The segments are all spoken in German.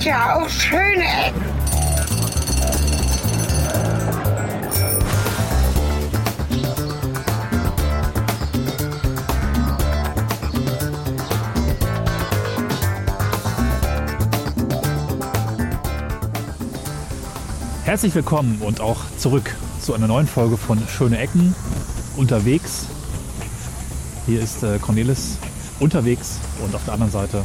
gibt ja auch schöne Ecken. Herzlich willkommen und auch zurück zu einer neuen Folge von Schöne Ecken unterwegs. Hier ist äh, Cornelis unterwegs und auf der anderen Seite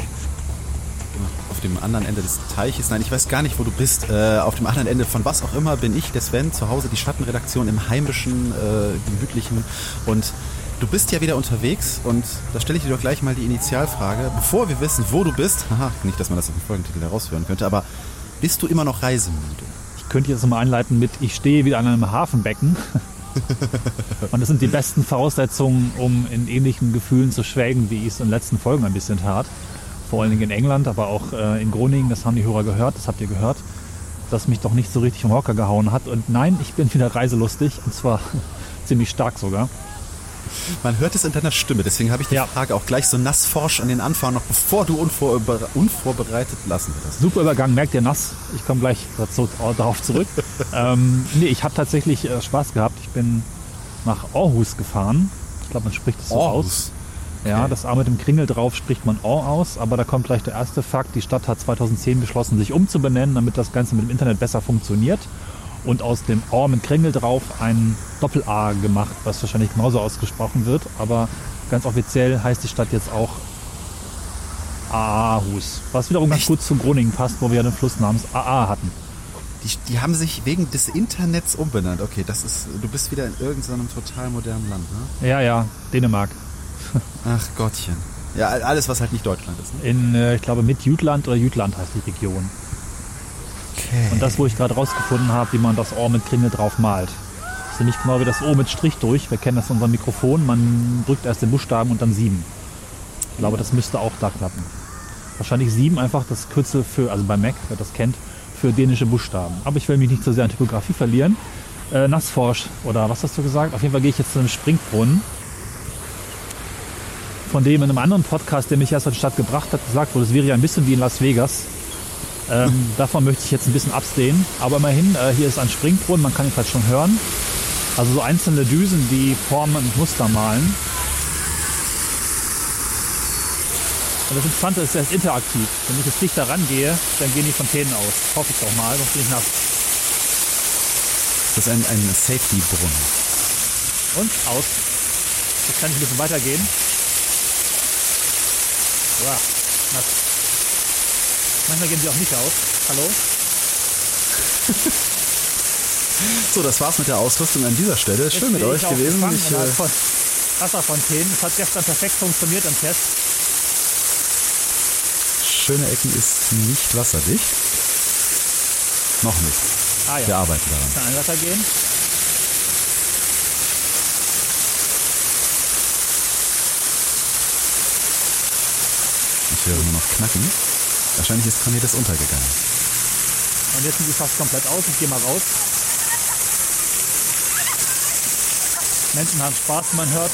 dem anderen Ende des Teiches, nein, ich weiß gar nicht, wo du bist, äh, auf dem anderen Ende von was auch immer bin ich, der Sven, zu Hause die Schattenredaktion im heimischen, äh, gemütlichen und du bist ja wieder unterwegs und da stelle ich dir doch gleich mal die Initialfrage, bevor wir wissen, wo du bist, haha, nicht, dass man das im Folgentitel heraushören könnte, aber bist du immer noch reisemüde? Ich könnte jetzt mal einleiten mit, ich stehe wieder an einem Hafenbecken. und das sind die besten Voraussetzungen, um in ähnlichen Gefühlen zu schwelgen, wie ich es in den letzten Folgen ein bisschen tat. Vor allen Dingen in England, aber auch äh, in Groningen, das haben die Hörer gehört, das habt ihr gehört, dass mich doch nicht so richtig vom Hocker gehauen hat. Und nein, ich bin wieder reiselustig und zwar ziemlich stark sogar. Man hört es in deiner Stimme, deswegen habe ich die Ja. Frage auch gleich so nassforsch an den Anfang, noch bevor du unvorbe unvorbereitet lassen wirst. Super Übergang, merkt ihr nass. Ich komme gleich dazu, darauf zurück. ähm, nee, ich habe tatsächlich äh, Spaß gehabt. Ich bin nach Aarhus gefahren. Ich glaube, man spricht es so aus. Ja, das A mit dem Kringel drauf spricht man Aar aus, aber da kommt gleich der erste Fakt. Die Stadt hat 2010 beschlossen, sich umzubenennen, damit das Ganze mit dem Internet besser funktioniert. Und aus dem Aar mit Kringel drauf ein Doppel-A gemacht, was wahrscheinlich genauso ausgesprochen wird. Aber ganz offiziell heißt die Stadt jetzt auch Aarhus. Was wiederum ganz Echt? gut zu Groningen passt, wo wir ja den Fluss namens AA hatten. Die, die haben sich wegen des Internets umbenannt. Okay, das ist, du bist wieder in irgendeinem total modernen Land, ne? Ja, ja, Dänemark. Ach Gottchen. Ja, alles, was halt nicht Deutschland ist. Ne? In, äh, ich glaube, mit Jütland oder Jütland heißt die Region. Okay. Und das, wo ich gerade rausgefunden habe, wie man das Ohr mit Kringel drauf malt. Das ist nämlich genau wie das O mit Strich durch. Wir kennen das in unserem Mikrofon. Man drückt erst den Buchstaben und dann sieben. Ich glaube, das müsste auch da klappen. Wahrscheinlich sieben einfach das Kürzel für, also bei Mac, wer das kennt, für dänische Buchstaben. Aber ich will mich nicht so sehr an Typografie verlieren. Äh, Nassforsch, oder was hast du gesagt? Auf jeden Fall gehe ich jetzt zu einem Springbrunnen. Von dem in einem anderen Podcast, der mich erst in die Stadt gebracht hat, gesagt wurde, es wäre ja ein bisschen wie in Las Vegas. Ähm, davon möchte ich jetzt ein bisschen abstehen. Aber immerhin, äh, hier ist ein Springbrunnen, man kann ihn vielleicht schon hören. Also so einzelne Düsen, die Formen und Muster malen. Und das Interessante ist, er ist interaktiv. Wenn ich jetzt dichter rangehe, dann gehen die Fontänen aus. Hoffe ich doch mal, sonst bin ich nass. Das ist ein, ein Safety-Brunnen. Und aus. Jetzt kann ich ein bisschen weitergehen. Ja, nass. Manchmal gehen sie auch nicht aus. Hallo? So, das war's mit der Ausrüstung an dieser Stelle. Schön mit euch gewesen. Ich, äh, von Wasserfontänen. Das hat gestern perfekt funktioniert im Test. schöne Ecken ist nicht wasserdicht. Noch nicht. Ah ja. Wir arbeiten daran. Kann ein weitergehen. Ich höre nur noch Knacken. Wahrscheinlich ist Cornelis untergegangen. Und jetzt sind sie fast komplett aus. Ich gehe mal raus. Menschen haben Spaß, man hört.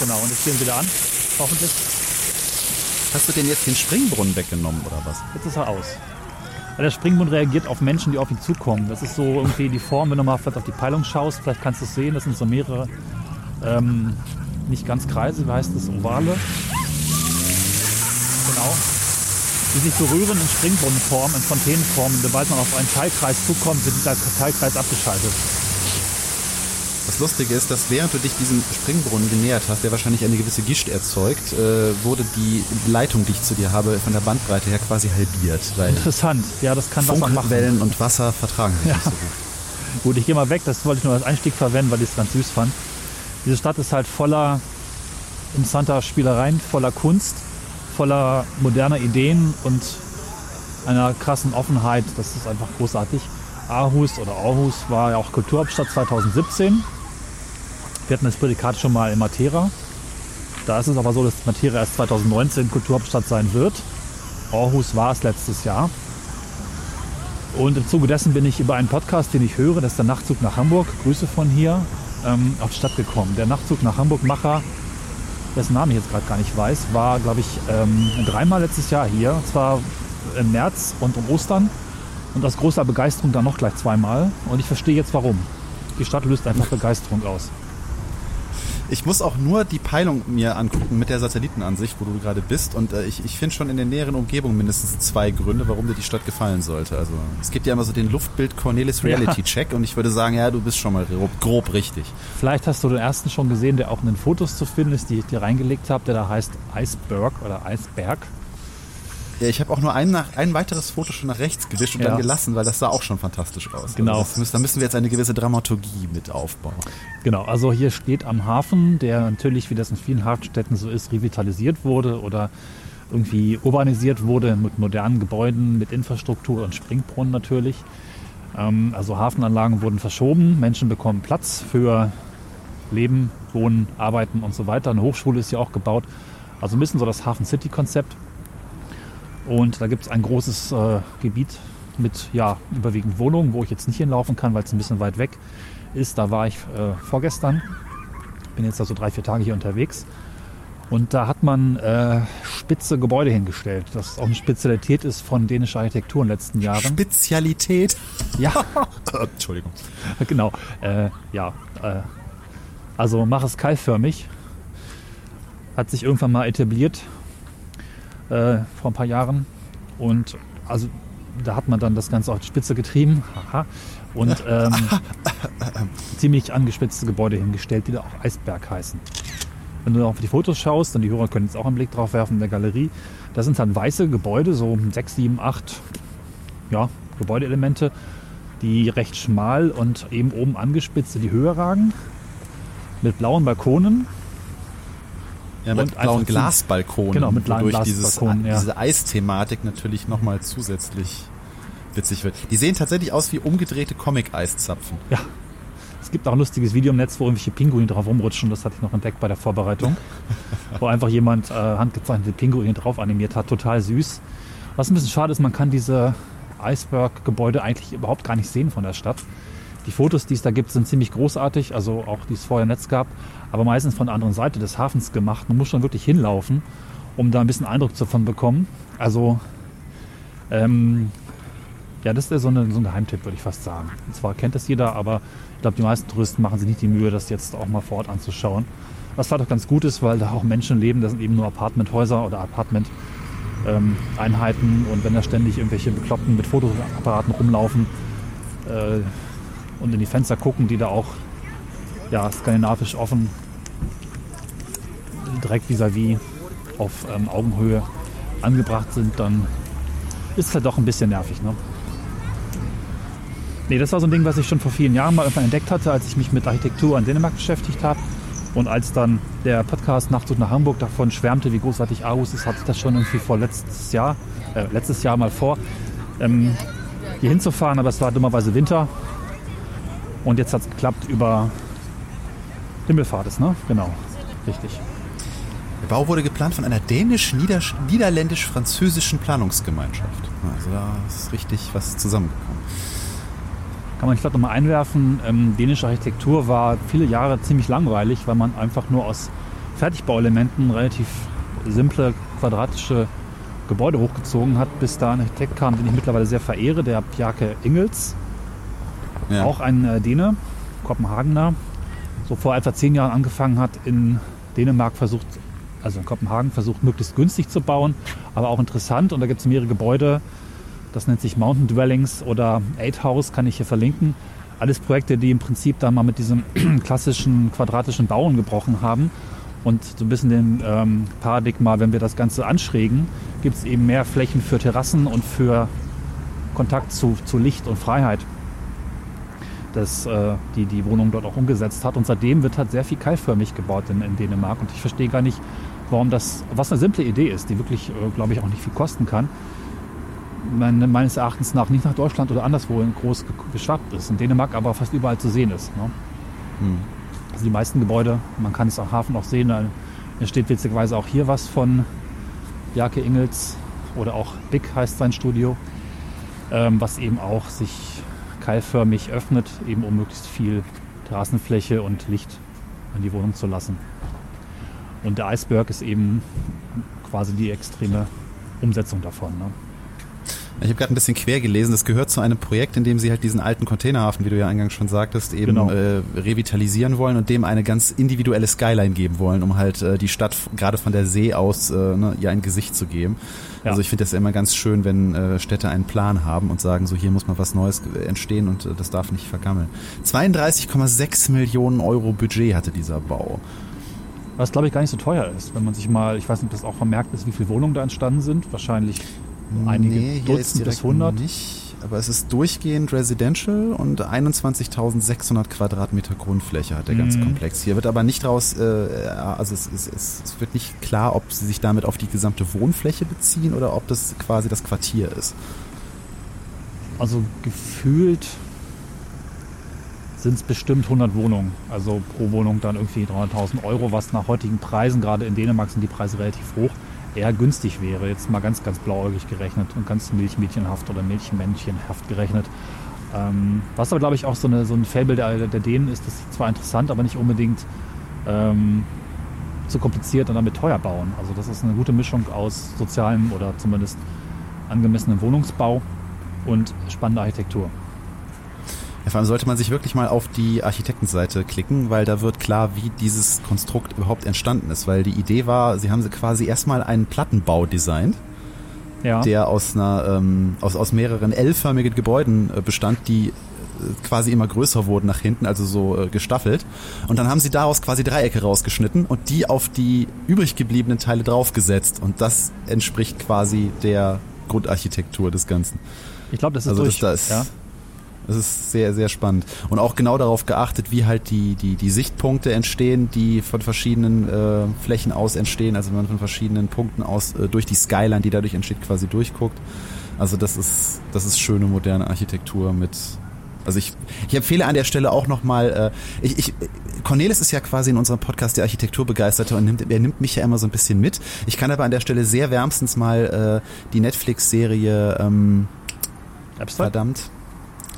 Genau, und jetzt sie wieder an. Hoffentlich. Hast du denn jetzt den Springbrunnen weggenommen oder was? Jetzt ist er aus. Weil der Springbund reagiert auf Menschen, die auf ihn zukommen. Das ist so irgendwie die Form, wenn du mal vielleicht auf die Peilung schaust, vielleicht kannst du es sehen, das sind so mehrere, ähm, nicht ganz Kreise, wie heißt das, Ovale. Genau. Die sich berühren in Springbrunnenform, in Fontänenform. Und sobald man auf einen Teilkreis zukommt, wird dieser Teilkreis abgeschaltet. Das Lustige ist, dass während du dich diesem Springbrunnen genähert hast, der wahrscheinlich eine gewisse Gischt erzeugt, äh, wurde die Leitung, die ich zu dir habe, von der Bandbreite her quasi halbiert. Interessant. Ja, das kann Wasser machen. Funkwellen und Wasser vertragen sich Ja. nicht so gut. Gut, ich gehe mal weg. Das wollte ich nur als Einstieg verwenden, weil ich es ganz süß fand. Diese Stadt ist halt voller interessanter Spielereien, voller Kunst, voller moderner Ideen und einer krassen Offenheit. Das ist einfach großartig. Aarhus oder Aarhus war ja auch Kulturhauptstadt 2017. Wir hatten das Prädikat schon mal in Matera. Da ist es aber so, dass Matera erst 2019 Kulturhauptstadt sein wird. Aarhus war es letztes Jahr. Und im Zuge dessen bin ich über einen Podcast, den ich höre, das ist der Nachtzug nach Hamburg, Grüße von hier, ähm, auf die Stadt gekommen. Der Nachtzug nach Hamburg-Macher, dessen Namen ich jetzt gerade gar nicht weiß, war, glaube ich, ähm, dreimal letztes Jahr hier. Und zwar im März und um Ostern und aus großer Begeisterung dann noch gleich zweimal. Und ich verstehe jetzt warum. Die Stadt löst einfach Begeisterung aus. Ich muss auch nur die Peilung mir angucken mit der Satellitenansicht, wo du gerade bist. Und äh, ich, ich finde schon in der näheren Umgebung mindestens zwei Gründe, warum dir die Stadt gefallen sollte. Also es gibt ja immer so den Luftbild Cornelis Reality Check und ich würde sagen, ja, du bist schon mal grob, grob richtig. Vielleicht hast du den ersten schon gesehen, der auch in den Fotos zu finden ist, die ich dir reingelegt habe, der da heißt Iceberg oder Eisberg. Ja, ich habe auch nur ein, nach, ein weiteres Foto schon nach rechts gewischt und Ja. dann gelassen, weil das sah auch schon fantastisch aus. Genau. Also das müssen, da müssen wir jetzt eine gewisse Dramaturgie mit aufbauen. Genau, also hier steht am Hafen, der natürlich, wie das in vielen Hafenstädten so ist, revitalisiert wurde oder irgendwie urbanisiert wurde mit modernen Gebäuden, mit Infrastruktur und Springbrunnen natürlich. Ähm, also Hafenanlagen wurden verschoben, Menschen bekommen Platz für Leben, Wohnen, Arbeiten und so weiter. Eine Hochschule ist ja auch gebaut. Also ein bisschen so das Hafen City-Konzept. Und da gibt es ein großes äh, Gebiet mit ja, überwiegend Wohnungen, wo ich jetzt nicht hinlaufen kann, weil es ein bisschen weit weg ist. Da war ich äh, vorgestern. Bin jetzt also drei, vier Tage hier unterwegs. Und da hat man äh, spitze Gebäude hingestellt. Das auch eine Spezialität ist von dänischer Architektur in den letzten Jahren. Spezialität. Ja, Entschuldigung. genau. Äh, ja, äh, also mach es keilförmig. Hat sich irgendwann mal etabliert äh, vor ein paar Jahren. Und also da hat man dann das Ganze auf die Spitze getrieben. Haha. Und ähm, ziemlich angespitzte Gebäude hingestellt, die da auch Eisberg heißen. Wenn du auf die Fotos schaust, und die Hörer können jetzt auch einen Blick drauf werfen in der Galerie, da sind dann weiße Gebäude, so sechs, sieben, acht ja, Gebäudeelemente, die recht schmal und eben oben angespitzt in die Höhe ragen, mit blauen Balkonen. Ja, mit Und blauen Glasbalkonen. Genau, mit blauen Glasbalkonen, ja. diese Eisthematik natürlich nochmal zusätzlich witzig wird. Die sehen tatsächlich aus wie umgedrehte Comic-Eiszapfen. Ja, es gibt auch ein lustiges Video im Netz, wo irgendwelche Pinguine drauf rumrutschen. Das hatte ich noch entdeckt bei der Vorbereitung. wo einfach jemand äh, handgezeichnete Pinguine drauf animiert hat. Total süß. Was ein bisschen schade ist, man kann diese Iceberg-Gebäude eigentlich überhaupt gar nicht sehen von der Stadt. Die Fotos, die es da gibt, sind ziemlich großartig, also auch die es vorher im Netz gab, aber meistens von der anderen Seite des Hafens gemacht. Man muss schon wirklich hinlaufen, um da ein bisschen Eindruck davon bekommen. Also, ähm, ja, das ist so, eine, so ein Geheimtipp, würde ich fast sagen. Und zwar kennt das jeder, aber ich glaube, die meisten Touristen machen sich nicht die Mühe, das jetzt auch mal vor Ort anzuschauen. Was vielleicht auch ganz gut ist, weil da auch Menschen leben, das sind eben nur Apartmenthäuser oder Apartment-Einheiten und wenn da ständig irgendwelche Bekloppten mit Fotoapparaten rumlaufen äh, und in die Fenster gucken, die da auch ja, skandinavisch offen direkt vis-à-vis auf ähm, Augenhöhe angebracht sind, dann ist es halt doch ein bisschen nervig. Ne? Nee, das war so ein Ding, was ich schon vor vielen Jahren mal irgendwann entdeckt hatte, als ich mich mit Architektur in Dänemark beschäftigt habe. Und als dann der Podcast Nachtzug nach Hamburg davon schwärmte, wie großartig Aarhus ist, hatte ich das schon irgendwie vor letztes Jahr, äh, letztes Jahr mal vor, ähm, hier hinzufahren, aber es war dummerweise Winter. Und jetzt hat es geklappt über Himmelfahrt ist, ne? Genau, richtig. Der Bau wurde geplant von einer dänisch-niederländisch-französischen Planungsgemeinschaft. Also da ist richtig was zusammengekommen. Kann man vielleicht nochmal einwerfen, ähm, dänische Architektur war viele Jahre ziemlich langweilig, weil man einfach nur aus Fertigbauelementen relativ simple quadratische Gebäude hochgezogen hat, bis da ein Architekt kam, den ich mittlerweile sehr verehre, der Bjarke Ingels, Ja. auch ein äh, Däne, Kopenhagener, so vor etwa zehn Jahren angefangen hat, in Dänemark versucht, also in Kopenhagen versucht, möglichst günstig zu bauen, aber auch interessant. Und da gibt es mehrere Gebäude, das nennt sich Mountain Dwellings oder Eight House, kann ich hier verlinken. Alles Projekte, die im Prinzip da mal mit diesem klassischen quadratischen Bauen gebrochen haben. Und so ein bisschen dem ähm, Paradigma, wenn wir das Ganze anschrägen, gibt es eben mehr Flächen für Terrassen und für Kontakt zu, zu Licht und Freiheit das äh, die, die Wohnung dort auch umgesetzt hat. Und seitdem wird halt sehr viel keilförmig gebaut in, in Dänemark. Und ich verstehe gar nicht, warum das, was eine simple Idee ist, die wirklich, äh, glaube ich, auch nicht viel kosten kann, meine, meines Erachtens nach nicht nach Deutschland oder anderswo groß ge- geschwappt ist. In Dänemark aber fast überall zu sehen ist. Ne? Hm. Also die meisten Gebäude, man kann es am Hafen auch sehen, da steht witzigerweise auch hier was von Bjarke Ingels oder auch Big heißt sein Studio, ähm, was eben auch sich keilförmig öffnet, eben um möglichst viel Terrassenfläche und Licht in die Wohnung zu lassen. Und der Eisberg ist eben quasi die extreme Umsetzung davon. Ne? Ich habe gerade ein bisschen quer gelesen. Das gehört zu einem Projekt, in dem sie halt diesen alten Containerhafen, wie du ja eingangs schon sagtest, eben Genau. äh, revitalisieren wollen und dem eine ganz individuelle Skyline geben wollen, um halt äh, die Stadt gerade von der See aus äh, ne, ihr ein Gesicht zu geben. Ja. Also ich finde das immer ganz schön, wenn äh, Städte einen Plan haben und sagen, so hier muss mal was Neues entstehen und äh, das darf nicht vergammeln. 32,6 Millionen Euro Budget hatte dieser Bau. Was glaube ich gar nicht so teuer ist, wenn man sich mal, ich weiß nicht, ob das auch vermerkt ist, wie viele Wohnungen da entstanden sind. Wahrscheinlich einige Nee, hier ist Dutzend bis direkt 100. nicht, aber es ist durchgehend Residential und 21.600 Quadratmeter Grundfläche hat der ganze Mhm. Komplex. Hier wird aber nicht raus, äh, also es, es, es, es wird nicht klar, ob sie sich damit auf die gesamte Wohnfläche beziehen oder ob das quasi das Quartier ist. Also gefühlt sind es bestimmt 100 Wohnungen. Also pro Wohnung dann irgendwie 300.000 Euro, was nach heutigen Preisen, gerade in Dänemark sind die Preise relativ hoch, eher günstig wäre. Jetzt mal ganz, ganz blauäugig gerechnet und ganz milchmädchenhaft oder milchmännchenhaft gerechnet. Ähm, was aber, glaube ich, auch so, eine, so ein Fable der, der Dänen ist, das ist zwar interessant, aber nicht unbedingt ähm, zu kompliziert und damit teuer bauen. Also das ist eine gute Mischung aus sozialem oder zumindest angemessenem Wohnungsbau und spannender Architektur. Ja, vor allem sollte man sich wirklich mal auf die Architektenseite klicken, weil da wird klar, wie dieses Konstrukt überhaupt entstanden ist. Weil die Idee war, sie haben sie quasi erstmal einen Plattenbau designt. Ja. der aus einer ähm, aus, aus mehreren L-förmigen Gebäuden äh, bestand, die äh, quasi immer größer wurden nach hinten, also so äh, gestaffelt. Und dann haben sie daraus quasi Dreiecke rausgeschnitten und die auf die übrig gebliebenen Teile draufgesetzt. Und das entspricht quasi der Grundarchitektur des Ganzen. ich glaube, das ist Also das, durch. das, ja. Das ist sehr, sehr spannend. Und auch genau darauf geachtet, wie halt die, die, die Sichtpunkte entstehen, die von verschiedenen äh, Flächen aus entstehen, also wenn man von verschiedenen Punkten aus äh, durch die Skyline, die dadurch entsteht, quasi durchguckt. Also das ist, das ist schöne moderne Architektur mit. Also ich, ich empfehle an der Stelle auch nochmal, äh, ich, ich, Cornelis ist ja quasi in unserem Podcast der Architekturbegeisterte und nimmt, er nimmt mich ja immer so ein bisschen mit. Ich kann aber an der Stelle sehr wärmstens mal äh, die Netflix-Serie ähm, Abstract? verdammt.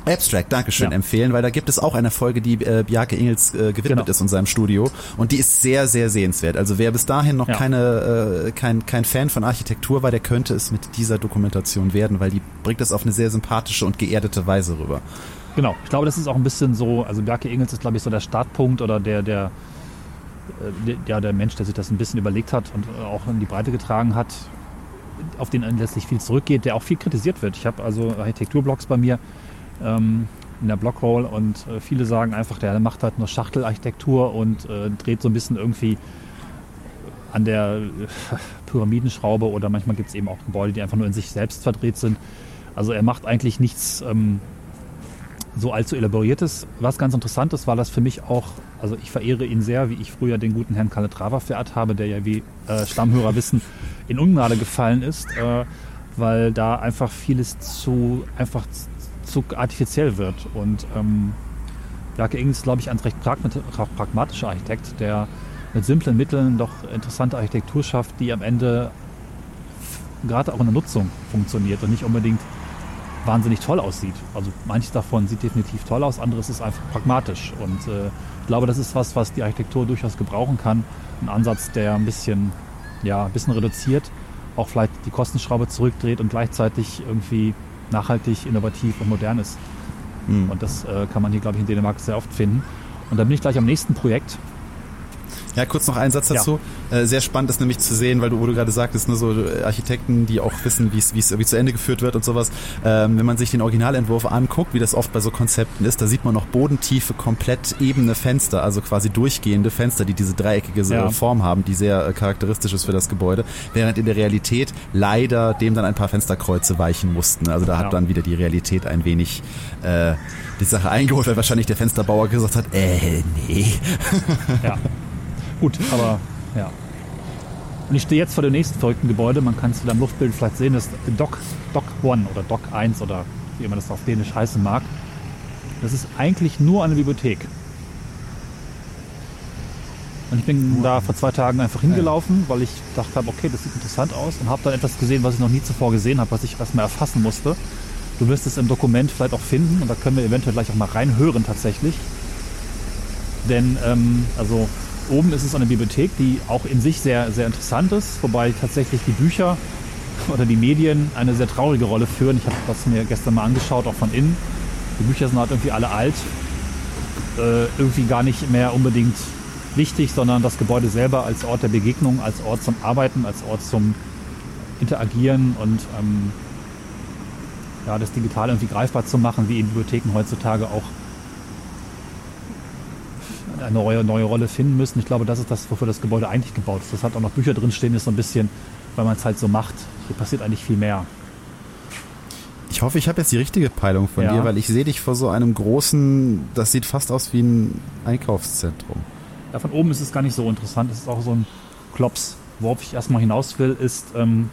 Abstract, Dankeschön, Ja. empfehlen, weil da gibt es auch eine Folge, die äh, Bjarke Ingels äh, gewidmet Genau. ist in seinem Studio und die ist sehr, sehr sehenswert. Also wer bis dahin noch Ja. keine, äh, kein, kein Fan von Architektur war, der könnte es mit dieser Dokumentation werden, weil die bringt es auf eine sehr sympathische und geerdete Weise rüber. Genau. Ich glaube, das ist auch ein bisschen so, also Bjarke Ingels ist, glaube ich, so der Startpunkt oder der, der, äh, der, ja, der Mensch, der sich das ein bisschen überlegt hat und äh, auch in die Breite getragen hat, auf den letztlich viel zurückgeht, der auch viel kritisiert wird. Ich habe also Architekturblogs bei mir ähm, in der Blogroll und äh, viele sagen einfach, der macht halt nur Schachtelarchitektur und äh, dreht so ein bisschen irgendwie an der äh, Pyramidenschraube oder manchmal gibt es eben auch Gebäude, die einfach nur in sich selbst verdreht sind. Also er macht eigentlich nichts ähm, so allzu elaboriertes. Was ganz interessant ist, war das für mich auch, also ich verehre ihn sehr, wie ich früher den guten Herrn Calatrava verehrt habe, der ja wie äh, Stammhörer wissen, in Ungnade gefallen ist, äh, weil da einfach vieles zu einfach z- zu artifiziell wird. Und ähm, Bjarke ist, glaube ich, ein recht pragmat- pragmatischer Architekt, der mit simplen Mitteln doch interessante Architektur schafft, die am Ende gerade auch in der Nutzung funktioniert und nicht unbedingt wahnsinnig toll aussieht. Also manches davon sieht definitiv toll aus, anderes ist einfach pragmatisch. Und äh, ich glaube, das ist was, was die Architektur durchaus gebrauchen kann. Ein Ansatz, der ein bisschen, ja, ein bisschen reduziert, auch vielleicht die Kostenschraube zurückdreht und gleichzeitig irgendwie nachhaltig, innovativ und modern ist. Hm. Und das äh, kann man hier, glaube ich, in Dänemark sehr oft finden. Und dann bin ich gleich am nächsten Projekt. Ja, kurz noch einen Satz Ja. dazu. Äh, sehr spannend ist nämlich zu sehen, weil du, wo du gerade sagtest, ne, so äh, Architekten, die auch wissen, wie es wie es irgendwie zu Ende geführt wird und sowas. Ähm, wenn man sich den Originalentwurf anguckt, wie das oft bei so Konzepten ist, da sieht man noch bodentiefe, komplett ebene Fenster, also quasi durchgehende Fenster, die diese dreieckige Ja. Form haben, die sehr äh, charakteristisch ist für das Gebäude, während in der Realität leider dem dann ein paar Fensterkreuze weichen mussten. Also da hat Ja. dann wieder die Realität ein wenig äh, die Sache eingeholt, weil wahrscheinlich der Fensterbauer gesagt hat, äh, nee. Ja. Gut, aber ja. Und ich stehe jetzt vor dem nächsten verrückten Gebäude. Man kann es wieder im Luftbild vielleicht sehen. Das ist Dock, Dock 1 oder Dock 1 oder wie immer das auf Dänisch heißen mag. Das ist eigentlich nur eine Bibliothek. Und ich bin da vor zwei Tagen einfach hingelaufen, weil ich dachte habe, okay, das sieht interessant aus und habe dann etwas gesehen, was ich noch nie zuvor gesehen habe, was ich erstmal erfassen musste. Du wirst es im Dokument vielleicht auch finden und da können wir eventuell gleich auch mal reinhören tatsächlich. Denn ähm, also oben ist es eine Bibliothek, die auch in sich sehr, sehr interessant ist, wobei tatsächlich die Bücher oder die Medien eine sehr traurige Rolle führen. Ich habe das mir gestern mal angeschaut, auch von innen. Die Bücher sind halt irgendwie alle alt, äh, irgendwie gar nicht mehr unbedingt wichtig, sondern das Gebäude selber als Ort der Begegnung, als Ort zum Arbeiten, als Ort zum Interagieren und ähm, ja, das Digitale irgendwie greifbar zu machen, wie in Bibliotheken heutzutage auch eine neue, neue Rolle finden müssen. Ich glaube, das ist das, wofür das Gebäude eigentlich gebaut ist. Das hat auch noch Bücher drinstehen, ist so ein bisschen, weil man es halt so macht. Hier passiert eigentlich viel mehr. Ich hoffe, ich habe jetzt die richtige Peilung von Ja. dir, weil ich sehe dich vor so einem großen, das sieht fast aus wie ein Einkaufszentrum. Ja, von oben ist es gar nicht so interessant. Es ist auch so ein Klops. Worauf ich erstmal hinaus will, ist, ähm,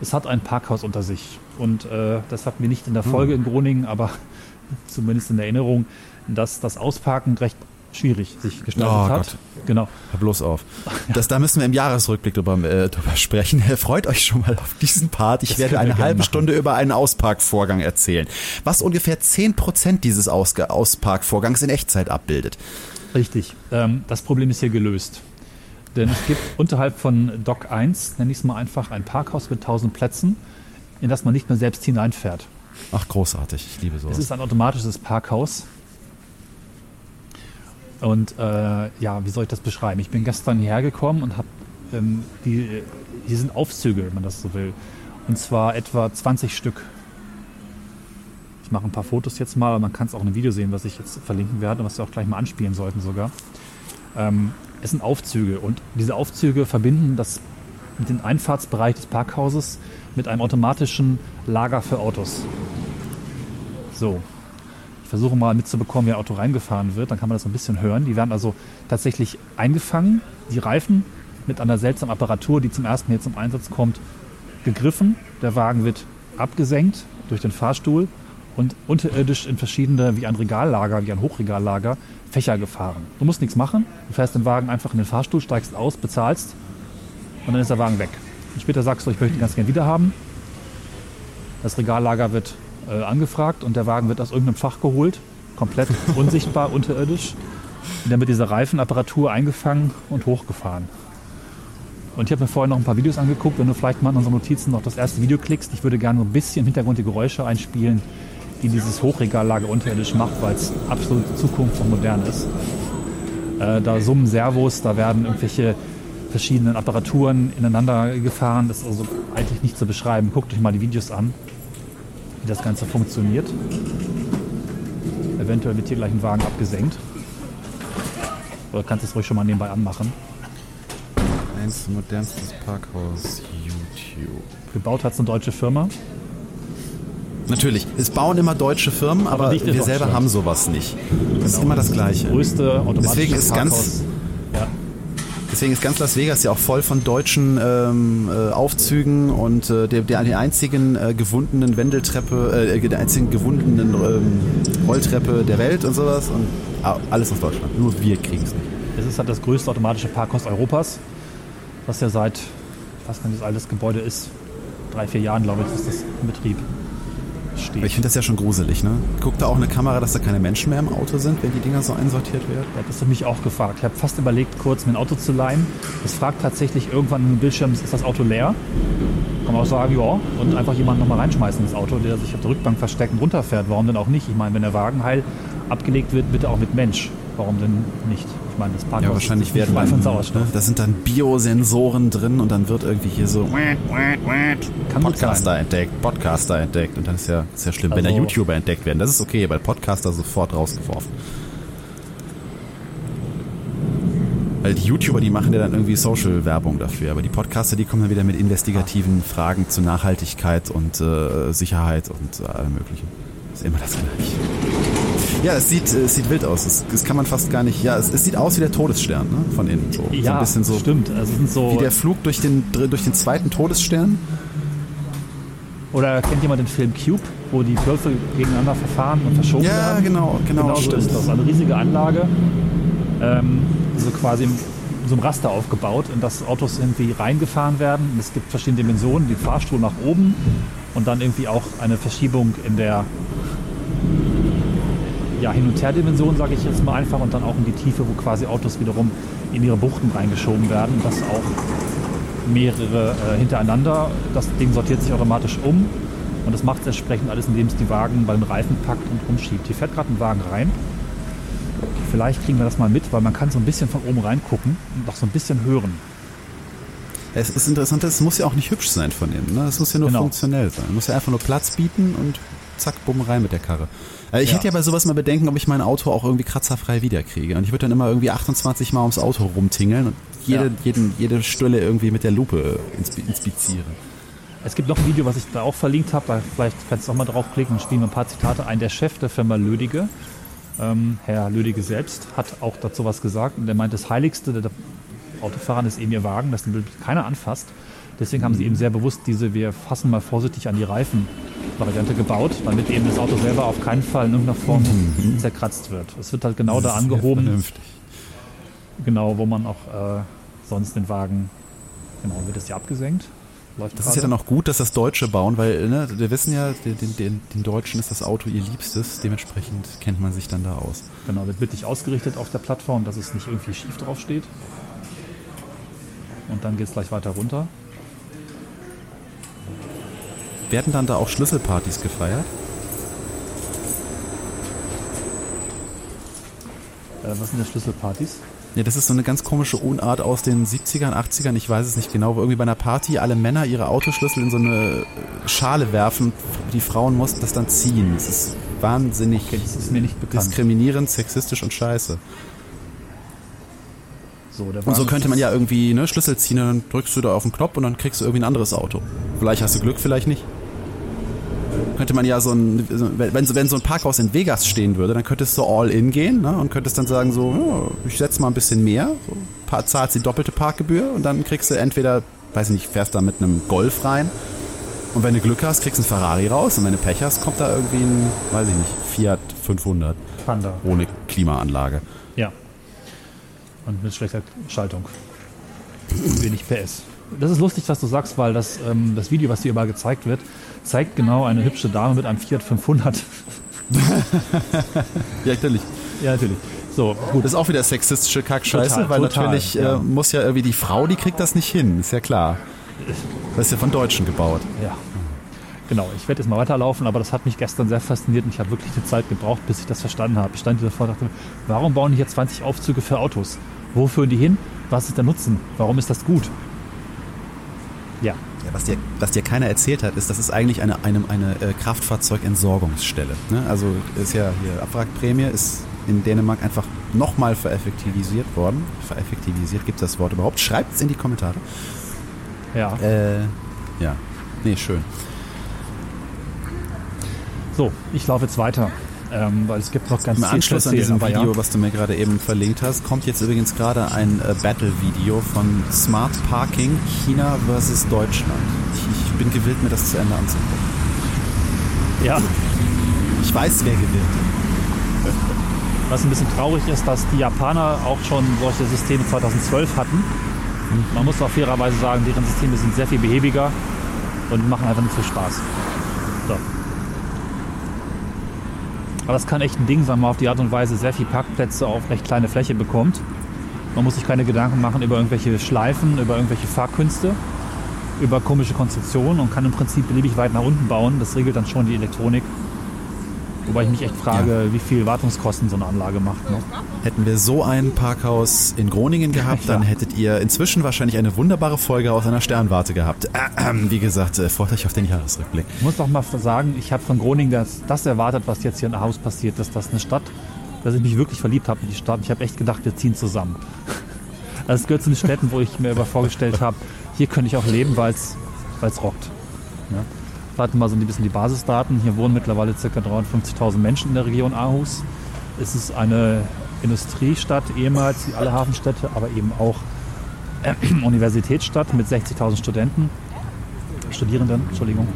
es hat ein Parkhaus unter sich. Und äh, das hatten wir nicht in der Folge in Groningen, aber zumindest in Erinnerung, dass das Ausparken recht schwierig sich gestaltet Oh hat. Gott. Genau. Hör bloß auf. Das, da müssen wir im Jahresrückblick drüber, äh, drüber sprechen. Freut euch schon mal auf diesen Part. Ich Das werde eine halbe machen. Stunde über einen Ausparkvorgang erzählen, was ungefähr 10% dieses Ausge Ausparkvorgangs in Echtzeit abbildet. Richtig. Ähm, das Problem ist hier gelöst. Denn es gibt unterhalb von Dock 1, nenne ich es mal einfach, ein Parkhaus mit 1000 Plätzen, in das man nicht mehr selbst hineinfährt. Ach, großartig. Ich liebe Es sowas. ist ein automatisches Parkhaus. Und äh, ja, wie soll ich das beschreiben? Ich bin gestern hierher gekommen und habe ähm, die, hier sind Aufzüge, wenn man das so will. Und zwar etwa 20 Stück. Ich mache ein paar Fotos jetzt mal, aber man kann es auch in einem Video sehen, was ich jetzt verlinken werde, was wir auch gleich mal anspielen sollten sogar. Ähm, es sind Aufzüge und diese Aufzüge verbinden das, den Einfahrtsbereich des Parkhauses mit einem automatischen Lager für Autos. So, versuche mal mitzubekommen, wie ein Auto reingefahren wird. Dann kann man das so ein bisschen hören. Die werden also tatsächlich eingefangen, die Reifen mit einer seltsamen Apparatur, die zum ersten Mal zum Einsatz kommt, gegriffen. Der Wagen wird abgesenkt durch den Fahrstuhl und unterirdisch in verschiedene, wie ein Regallager, wie ein Hochregallager, Fächer gefahren. Du musst nichts machen. Du fährst den Wagen einfach in den Fahrstuhl, steigst aus, bezahlst und dann ist der Wagen weg. Und später sagst du, ich möchte ihn ganz gerne wieder haben. Das Regallager wird äh, angefragt und der Wagen wird aus irgendeinem Fach geholt, komplett unsichtbar, unterirdisch. Und dann wird diese Reifenapparatur eingefangen und hochgefahren. Und ich habe mir vorher noch ein paar Videos angeguckt. Wenn du vielleicht mal in unseren Notizen noch das erste Video klickst, ich würde gerne so ein bisschen im Hintergrund die Geräusche einspielen, die dieses Hochregallager unterirdisch macht, weil es absolute Zukunft und modern ist. Äh, da summen Servos, da werden irgendwelche verschiedenen Apparaturen ineinander gefahren. Das ist also eigentlich nicht zu beschreiben. Guckt euch mal die Videos an, wie das Ganze funktioniert. Eventuell wird hier gleich ein Wagen abgesenkt. Oder kannst es ruhig schon mal nebenbei anmachen. Eins modernstes Parkhaus YouTube. Gebaut hat es eine deutsche Firma. Natürlich, es bauen immer deutsche Firmen, aber, in wir selber haben sowas nicht. Das ist immer das Gleiche. Größte automatische Deswegen ist ganz- Parkhaus. Ja, Deswegen ist ganz Las Vegas ja auch voll von deutschen ähm, äh, Aufzügen und äh, der, der die einzigen äh, gewundenen Wendeltreppe, äh, der einzigen gewundenen ähm, Rolltreppe der Welt und sowas und alles aus Deutschland. Nur wir kriegen es nicht. es ist halt das größte automatische Parkhaus Europas, was ja seit, wie alt das Gebäude ist, drei, vier Jahren, glaube ich, ist das in Betrieb steht. Ich finde das ja schon gruselig, ne? Guckt da auch eine Kamera, dass da keine Menschen mehr im Auto sind, wenn die Dinger so einsortiert werden? Ja, das hat mich auch gefragt. Ich habe fast überlegt, kurz mir ein Auto zu leihen. Es fragt tatsächlich irgendwann im Bildschirm, ist das Auto leer? Kann man auch sagen, ja. Und einfach jemanden nochmal reinschmeißen ins Auto, der sich auf der Rückbank versteckt und runterfährt. Warum denn auch nicht? Ich meine, wenn der Wagen heil abgelegt wird, bitte auch mit Mensch. Warum denn nicht? Meine, das Parkhaus Ja, wahrscheinlich werden frei von Sauerstoff. ne, da sind dann Biosensoren drin und dann wird irgendwie hier so Kann Podcaster entdeckt, Podcaster entdeckt und dann ist ja, ist ja schlimm, wenn da Also- YouTuber entdeckt werden. Das ist okay, weil Podcaster sofort rausgeworfen. Weil die YouTuber, die machen ja dann irgendwie Social-Werbung dafür, aber die Podcaster, die kommen dann wieder mit investigativen Fragen zu Nachhaltigkeit und äh, Sicherheit und äh, allem möglichen. Ist immer das Gleiche. Ja, es sieht, äh, es sieht wild aus. Es, das kann man fast gar nicht. Ja, es, es sieht aus wie der Todesstern, ne? Von innen. So, so Ja, ein bisschen so. stimmt. Also sind so, Wie der Flug durch den, durch den zweiten Todesstern. oder kennt jemand den Film Cube, wo die Würfel gegeneinander verfahren und verschoben Ja, werden? genau, genau, Genau so stimmt. ist das. Eine riesige Anlage, ähm, so quasi im, so einem Raster aufgebaut, in das Autos irgendwie reingefahren werden. Und es gibt verschiedene Dimensionen, den Fahrstuhl nach oben und dann irgendwie auch eine Verschiebung in der ja, Hin- und Her-Dimension, sage ich jetzt mal einfach, und dann auch in die Tiefe, wo quasi Autos wiederum in ihre Buchten reingeschoben werden. Das auch mehrere äh, hintereinander. Das Ding sortiert sich automatisch um und das macht es entsprechend alles, indem es die Wagen bei den Reifen packt und rumschiebt. Hier fährt gerade ein Wagen rein. Vielleicht kriegen wir das mal mit, weil man kann so ein bisschen von oben reingucken und auch so ein bisschen hören. Es ist interessant, es muss ja auch nicht hübsch sein von innen. Ne? Es muss ja nur Genau. funktionell sein. Es muss ja einfach nur Platz bieten und zack, bumm, rein mit der Karre. Äh, Ich Ja. hätte ja bei sowas mal bedenken, ob ich mein Auto auch irgendwie kratzerfrei wiederkriege. Und ich würde dann immer irgendwie 28 Mal ums Auto rumtingeln und jede, Ja. jeden, jede Stelle irgendwie mit der Lupe inspi- inspizieren. Es gibt noch ein Video, was ich da auch verlinkt habe. Vielleicht kannst du auch mal draufklicken und spielen wir ein paar Zitate ein. Der Chef der Firma Lödige, ähm, Herr Lödige selbst, hat auch dazu was gesagt. Und der meint, das Heiligste der Autofahrern ist eben ihr Wagen, dass wirklich keiner anfasst. Deswegen haben sie eben sehr bewusst diese, wir fassen mal vorsichtig an die Reifen-Variante gebaut, damit eben das Auto selber auf keinen Fall in irgendeiner Form zerkratzt wird. Es wird halt genau da Das sehr angehoben, vernünftig. genau, wo man auch äh, sonst den Wagen, genau, wird das ja abgesenkt. Läuft Das ist ja gerade. dann auch gut, dass das Deutsche bauen, weil ne, wir wissen ja, den, den, den, den Deutschen ist das Auto ihr Liebstes. Dementsprechend kennt man sich dann da aus. Genau, wird wirklich ausgerichtet auf der Plattform, dass es nicht irgendwie schief drauf steht. Und dann geht es gleich weiter runter. Werden dann da auch Schlüsselpartys gefeiert? Äh, was sind denn Schlüsselpartys? Ja, das ist so eine ganz komische Unart aus den 70ern, 80ern, ich weiß es nicht genau, wo irgendwie bei einer Party alle Männer ihre Autoschlüssel in so eine äh, Schale werfen. Die Frauen mussten das dann ziehen. Das ist wahnsinnig Okay, das ist mir nicht bekannt. diskriminierend, sexistisch und scheiße. So, Und so könnte man ja irgendwie ne, Schlüssel ziehen und dann drückst du da auf den Knopf und dann kriegst du irgendwie ein anderes Auto. Vielleicht hast du Glück, vielleicht nicht. Könnte man ja so ein, wenn, so- wenn so ein Parkhaus in Vegas stehen würde, dann könntest du all in gehen ne, und könntest dann sagen so, ja, ich setze mal ein bisschen mehr, so, zahlst die doppelte Parkgebühr und dann kriegst du entweder, weiß ich nicht, fährst da mit einem Golf rein und wenn du Glück hast, kriegst du einen Ferrari raus und wenn du Pech hast, kommt da irgendwie ein, weiß ich nicht, Fiat 500 Panda. ohne Klimaanlage. Ja. Und mit schlechter Schaltung. Wenig PS. Das ist lustig, was du sagst, weil das, ähm, das Video, was dir überall gezeigt wird, zeigt genau eine hübsche Dame mit einem Fiat 500. Ja, natürlich. ja, natürlich. So, gut. Das ist auch wieder sexistische Kackscheiße, Total, weil total, natürlich ja. äh, muss ja irgendwie die Frau, die kriegt das nicht hin, ist ja klar. Das ist ja von Deutschen gebaut. Ja. Genau, ich werde jetzt mal weiterlaufen, aber das hat mich gestern sehr fasziniert und ich habe wirklich eine Zeit gebraucht, bis ich das verstanden habe. Ich stand hier davor und dachte, warum bauen die hier 20 Aufzüge für Autos? Wo führen die hin? Was ist der Nutzen? Warum ist das gut? Ja, Ja, was, dir, was dir keiner erzählt hat, ist, das ist eigentlich eine, eine, eine äh, Kraftfahrzeugentsorgungsstelle. Ne? Also ist ja hier Abwrackprämie, ist in Dänemark einfach nochmal vereffektivisiert worden. Vereffektivisiert, gibt es das Wort überhaupt? Schreibt es in die Kommentare. ja. Äh, ja, nee, schön. So, ich laufe jetzt weiter, ähm, weil es gibt noch ganz Im viel Anschluss an diesem Video, ja. was du mir gerade eben verlinkt hast, kommt jetzt übrigens gerade ein äh, Battle-Video von Smart Parking China versus Deutschland. Ich, ich bin gewillt, mir das zu Ende anzugucken. ja, Ich weiß, wer gewinnt. was ein bisschen traurig ist, dass die Japaner auch schon solche Systeme 2012 hatten. Man muss auch fairerweise sagen, deren Systeme sind sehr viel behäbiger und machen einfach nicht so Spaß. So. Aber das kann echt ein Ding sein, man auf die Art und Weise sehr viel Parkplätze auf recht kleine Fläche bekommt. Man muss sich keine Gedanken machen über irgendwelche Schleifen, über irgendwelche Fahrkünste, über komische Konstruktionen und kann im Prinzip beliebig weit nach unten bauen. Das regelt dann schon die Elektronik. Wobei ich mich echt frage, wie viel Wartungskosten so eine Anlage macht. Ne? Hätten wir so ein Parkhaus in Groningen gehabt, dann Ja. hättet ihr inzwischen wahrscheinlich eine wunderbare Folge aus einer Sternwarte gehabt. Äh, äh, wie gesagt, äh, freut euch auf den Jahresrückblick. Ich muss doch mal sagen, ich habe von Groningen das, das erwartet, was jetzt hier in Haus passiert, dass das eine Stadt, dass ich mich wirklich verliebt habe in die Stadt. Ich habe echt gedacht, wir ziehen zusammen. Also es gehört zu den Städten, wo ich mir aber vorgestellt habe, hier könnte ich auch leben, weil es rockt. Ja. Warten mal so ein bisschen die Basisdaten. Hier wohnen mittlerweile ca. 350.000 Menschen in der Region Aarhus. Es ist eine Industriestadt ehemals, wie alle Hafenstädte, aber eben auch äh, Universitätsstadt mit 60.000 Studenten, Studierenden, Entschuldigung.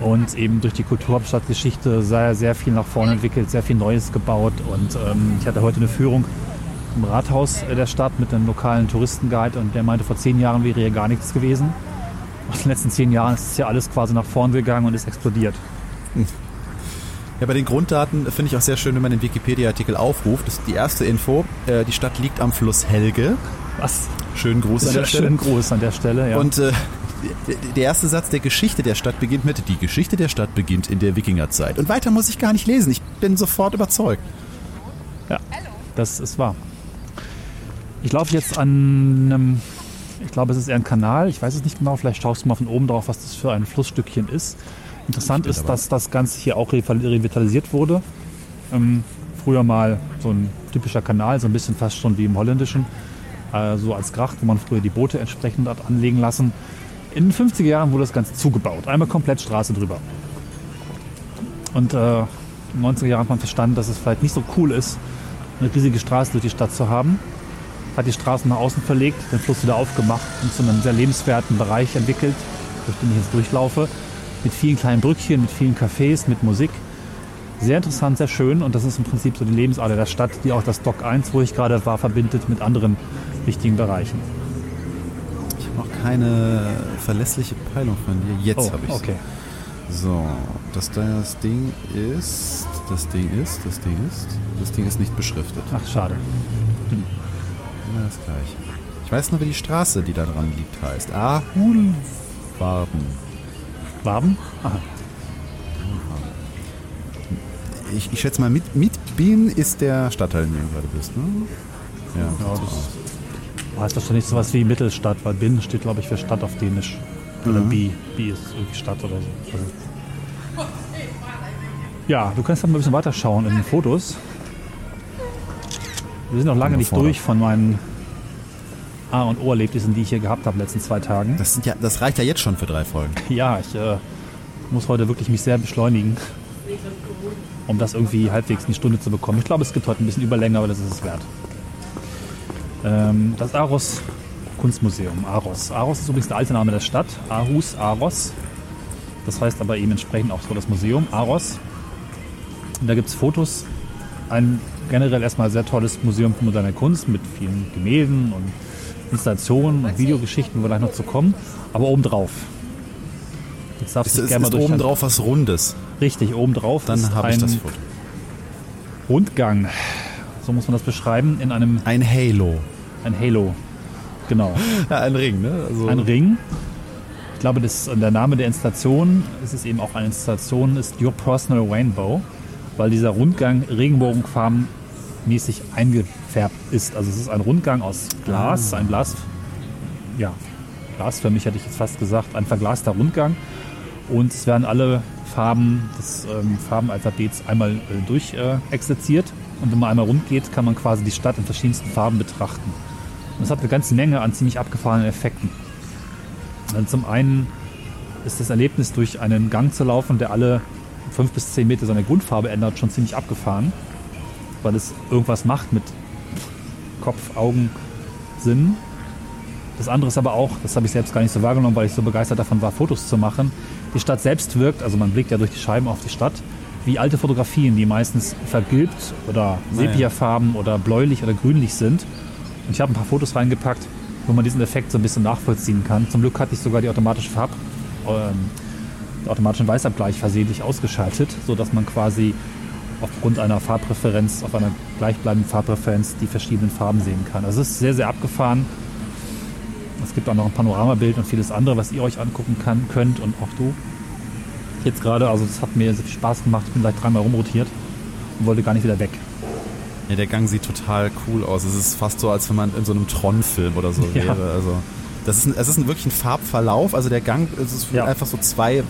Und eben durch die Kulturhauptstadtgeschichte sehr, sehr viel nach vorne entwickelt, sehr viel Neues gebaut. Und ähm, ich hatte heute eine Führung im Rathaus der Stadt mit einem lokalen Touristenguide und der meinte, vor zehn Jahren wäre hier gar nichts gewesen. In den letzten zehn Jahren ist ja alles quasi nach vorn gegangen und ist explodiert. Ja, bei den Grunddaten finde ich auch sehr schön, wenn man den Wikipedia-Artikel aufruft. Das ist die erste Info. Äh, die Stadt liegt am Fluss Helge. Was? Schönen Gruß an der Stelle. Schönen Gruß an der Stelle, ja. Und äh, der erste Satz der Geschichte der Stadt beginnt mit Die Geschichte der Stadt beginnt in der Wikingerzeit. Und weiter muss ich gar nicht lesen. Ich bin sofort überzeugt. Ja, das ist wahr. Ich laufe jetzt an einem, ich glaube, es ist eher ein Kanal. Ich weiß es nicht genau. Vielleicht schaust du mal von oben drauf, was das für ein Flussstückchen ist. Interessant ist, dass das Ganze hier auch revitalisiert wurde. Ähm, früher mal so ein typischer Kanal, so ein bisschen fast schon wie im Holländischen. Äh, so als Gracht, wo man früher die Boote entsprechend hat anlegen lassen. In den 50er Jahren wurde das Ganze zugebaut. Einmal komplett Straße drüber. Und äh, in den 90er Jahren hat man verstanden, dass es vielleicht nicht so cool ist, eine riesige Straße durch die Stadt zu haben. Hat die Straßen nach außen verlegt, den Fluss wieder aufgemacht und zu einem sehr lebenswerten Bereich entwickelt, durch den ich jetzt durchlaufe. Mit vielen kleinen Brückchen, mit vielen Cafés, mit Musik. Sehr interessant, sehr schön und das ist im Prinzip so die Lebensader der Stadt, die auch das Dock 1, wo ich gerade war, verbindet mit anderen wichtigen Bereichen. Ich habe noch keine verlässliche Peilung von dir. Jetzt Oh, habe ich okay. So, das, das Ding ist, das Ding ist, das Ding ist, das Ding ist nicht beschriftet. Ach, schade. Immer das gleiche. Ich weiß nur, wie die Straße, die da dran liegt, heißt. Ahulwarben. Waben? Aha. Ich, ich schätze mal, mit, mit Bien ist der Stadtteil, in dem du gerade bist, ne? Ja, Ja, das-. Heißt wahrscheinlich sowas wie Mittelstadt, weil Bin steht, glaube ich, für Stadt auf Dänisch. Oder Mhm. Bi. Bi ist irgendwie Stadt oder so. Ja, du kannst dann mal ein bisschen weiterschauen in den Fotos. Wir sind noch lange nicht durch von meinen A- und O-Erlebnissen, die ich hier gehabt habe in den letzten zwei Tagen. Das, ja, das reicht ja jetzt schon für drei Folgen. Ja, ich äh, muss heute wirklich mich sehr beschleunigen, um das irgendwie halbwegs in die Stunde zu bekommen. Ich glaube, es gibt heute ein bisschen Überlänge, aber das ist es wert. Ähm, das Aros Kunstmuseum, Aros. Aros ist übrigens der alte Name der Stadt. Aarhus, Aros. Das heißt aber eben entsprechend auch so das Museum, Aros. Und da gibt es Fotos. Ein generell erstmal sehr tolles Museum für moderne Kunst mit vielen Gemälden und Installationen und Videogeschichten, wo wir gleich noch zu kommen. Aber obendrauf. Jetzt darfst Ist, du ist, gerne mal durch oben drauf was Rundes. Richtig, obendrauf Dann habe ich ein das Foto. Rundgang. So muss man das beschreiben. In einem Ein Halo. ein Halo. Genau. Ja, ein Ring, ne? Also, Ein Ring. Ich glaube, das, der Name der Installation, es ist eben auch eine Installation, ist Your Personal Rainbow, weil dieser Rundgang regenbogenfarbenmäßig eingefärbt ist. Also es ist ein Rundgang aus Glas, ein Glas, ja, glasförmig hätte ich jetzt fast gesagt, ein verglaster Rundgang. Und es werden alle Farben des ähm, Farbenalphabets einmal äh, durch äh, exerziert. Und wenn man einmal rund geht, kann man quasi die Stadt in verschiedensten Farben betrachten. Und es hat eine ganze Menge an ziemlich abgefahrenen Effekten. Dann zum einen ist das Erlebnis, durch einen Gang zu laufen, der alle fünf bis zehn Meter seine Grundfarbe ändert, schon ziemlich abgefahren, weil es irgendwas macht mit Kopf, Augen, Sinn. Das andere ist aber auch, das habe ich selbst gar nicht so wahrgenommen, weil ich so begeistert davon war, Fotos zu machen. Die Stadt selbst wirkt, also man blickt ja durch die Scheiben auf die Stadt, wie alte Fotografien, die meistens vergilbt oder sepiafarben oder bläulich oder grünlich sind. Und ich habe ein paar Fotos reingepackt, wo man diesen Effekt so ein bisschen nachvollziehen kann. Zum Glück hatte ich sogar die automatische Farb, ähm, den automatischen Weißabgleich versehentlich ausgeschaltet, sodass man quasi aufgrund einer Farbpräferenz, auf einer gleichbleibenden Farbpräferenz die verschiedenen Farben sehen kann. Also es ist sehr, sehr abgefahren. Es gibt auch noch ein Panoramabild und vieles andere, was ihr euch angucken kann, könnt und auch du. Jetzt gerade, also das hat mir sehr viel Spaß gemacht. Ich bin gleich dreimal rumrotiert und wollte gar nicht wieder weg. Ja, der Gang sieht total cool aus. Es ist fast so, als wenn man in so einem Tron-Film oder so Ja. wäre. Also, das ist ein, es ist ein, wirklich ein Farbverlauf. Also der Gang es ist Ja. einfach so zwei,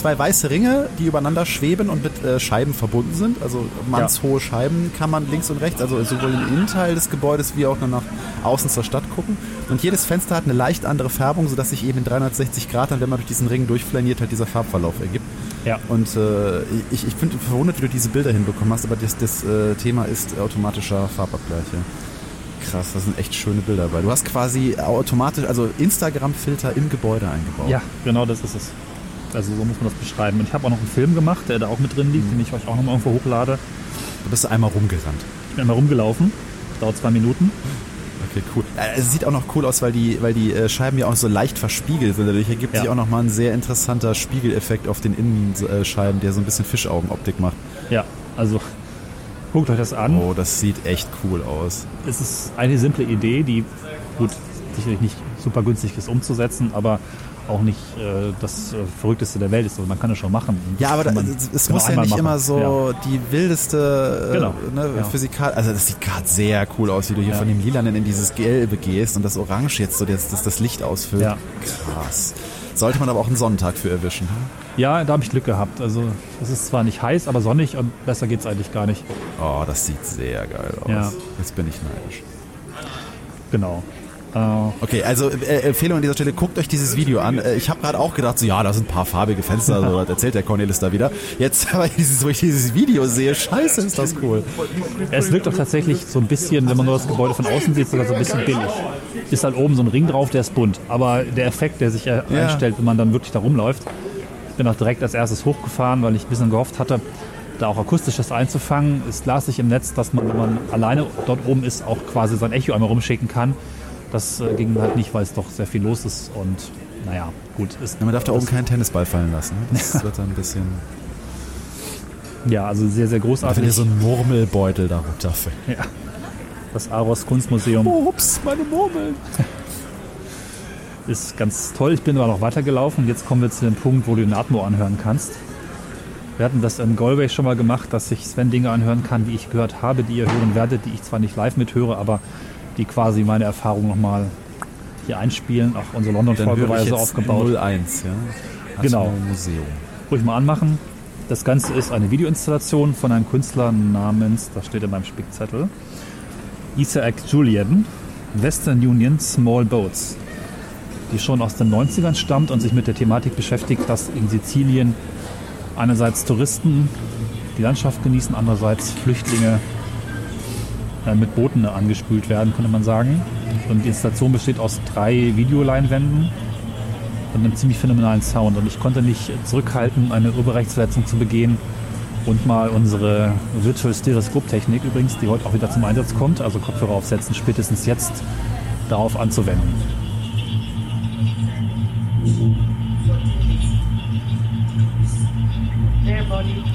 zwei weiße Ringe, die übereinander schweben und mit äh, Scheiben verbunden sind. Also mannshohe Scheiben kann man links und rechts, also sowohl im Innenteil des Gebäudes wie auch nach außen zur Stadt gucken. Und jedes Fenster hat eine leicht andere Färbung, sodass sich eben in 360 Grad, dann, wenn man durch diesen Ring durchflaniert, halt dieser Farbverlauf ergibt. Ja. Und äh, ich, ich bin verwundert, wie du diese Bilder hinbekommen hast, aber das, das äh, Thema ist automatischer Farbabgleich. Ja. Krass, das sind echt schöne Bilder dabei. Du hast quasi automatisch, also Instagram-Filter im Gebäude eingebaut. Ja, genau das ist es. Also so muss man das beschreiben. Und ich habe auch noch einen Film gemacht, der da auch mit drin liegt, den ich euch auch nochmal irgendwo hochlade. Du bist einmal rumgerannt. Ich bin einmal rumgelaufen. Dauert zwei Minuten. Okay, cool. Es sieht auch noch cool aus, weil die, weil die äh, Scheiben ja auch so leicht verspiegelt sind. Dadurch ergibt Ja. sich auch nochmal ein sehr interessanter Spiegeleffekt auf den Innenscheiben, der so ein bisschen Fischaugenoptik macht. Ja, also guckt euch das an. Oh, das sieht echt cool aus. Es ist eine simple Idee, die, gut, sicherlich nicht super günstig ist umzusetzen, aber auch nicht äh, das äh, Verrückteste der Welt ist. Also man kann es schon machen. Ja, aber da, es genau muss ja nicht machen. immer so die wildeste äh, Genau. ne, Ja. Physikal. Also das sieht gerade sehr cool aus, wie du hier Ja. von dem Lilanen in dieses Gelbe gehst und das Orange jetzt so das, das, das Licht ausfüllt. Ja. Krass. Sollte man aber auch einen Sonnentag für erwischen. Ja, da habe ich Glück gehabt. Also es ist zwar nicht heiß, aber sonnig und besser geht's eigentlich gar nicht. Oh, das sieht sehr geil aus. Ja. Jetzt bin ich neidisch. Genau. Äh, Okay, also äh, Empfehlung an dieser Stelle, guckt euch dieses Video an. Äh, ich habe gerade auch gedacht, so ja, da sind ein paar farbige Fenster, so, das erzählt der Cornelis da wieder. Jetzt, aber dieses, wo ich dieses Video sehe, scheiße, ist das cool. es wirkt doch tatsächlich so ein bisschen, wenn man nur das Gebäude von außen sieht, sogar so ein bisschen billig. Ist halt oben so ein Ring drauf, der ist bunt. Aber der Effekt, der sich äh, Ja. einstellt, wenn man dann wirklich da rumläuft, ich bin auch direkt als erstes hochgefahren, weil ich ein bisschen gehofft hatte, da auch akustisches einzufangen. Es las sich im Netz, dass man, wenn man alleine dort oben ist, auch quasi sein Echo einmal rumschicken kann. Das äh, ging halt nicht, weil es doch sehr viel los ist und naja, gut. Ist, Ja, man darf da oben keinen Tennisball fallen lassen. ne? Das wird dann ein bisschen. Ja, also sehr, sehr Wenn großartig. ihr so einen Murmelbeutel da runterfällt. ja. Das Aros Kunstmuseum Ups, meine Murmeln. ist ganz toll. Ich bin aber noch weitergelaufen. Jetzt kommen wir zu dem Punkt, wo du den Atmo anhören kannst. Wir hatten das in Galway schon mal gemacht, dass sich Sven Dinge anhören kann, die ich gehört habe, die ihr hören werdet, die ich zwar nicht live mithöre, aber die quasi meine Erfahrung nochmal hier einspielen. Auch unsere London-Folge war ja so aufgebaut. 01, ja. Genau. Atmo Museum. Ruhig mal anmachen. Das Ganze ist eine Videoinstallation von einem Künstler namens, das steht in meinem Spickzettel, Isaac Julian, Western Union Small Boats, die schon aus den 90ern stammt und sich mit der Thematik beschäftigt, dass in Sizilien einerseits Touristen die Landschaft genießen, andererseits Flüchtlinge mit Booten angespült werden, könnte man sagen. Und die Installation besteht aus drei Videoleinwänden und einem ziemlich phänomenalen Sound. Und ich konnte nicht zurückhalten, eine Urheberrechtsverletzung zu begehen und mal unsere Virtual Stereoscope-Technik übrigens, die heute auch wieder zum Einsatz kommt, also Kopfhörer aufsetzen, spätestens jetzt darauf anzuwenden. Their bodies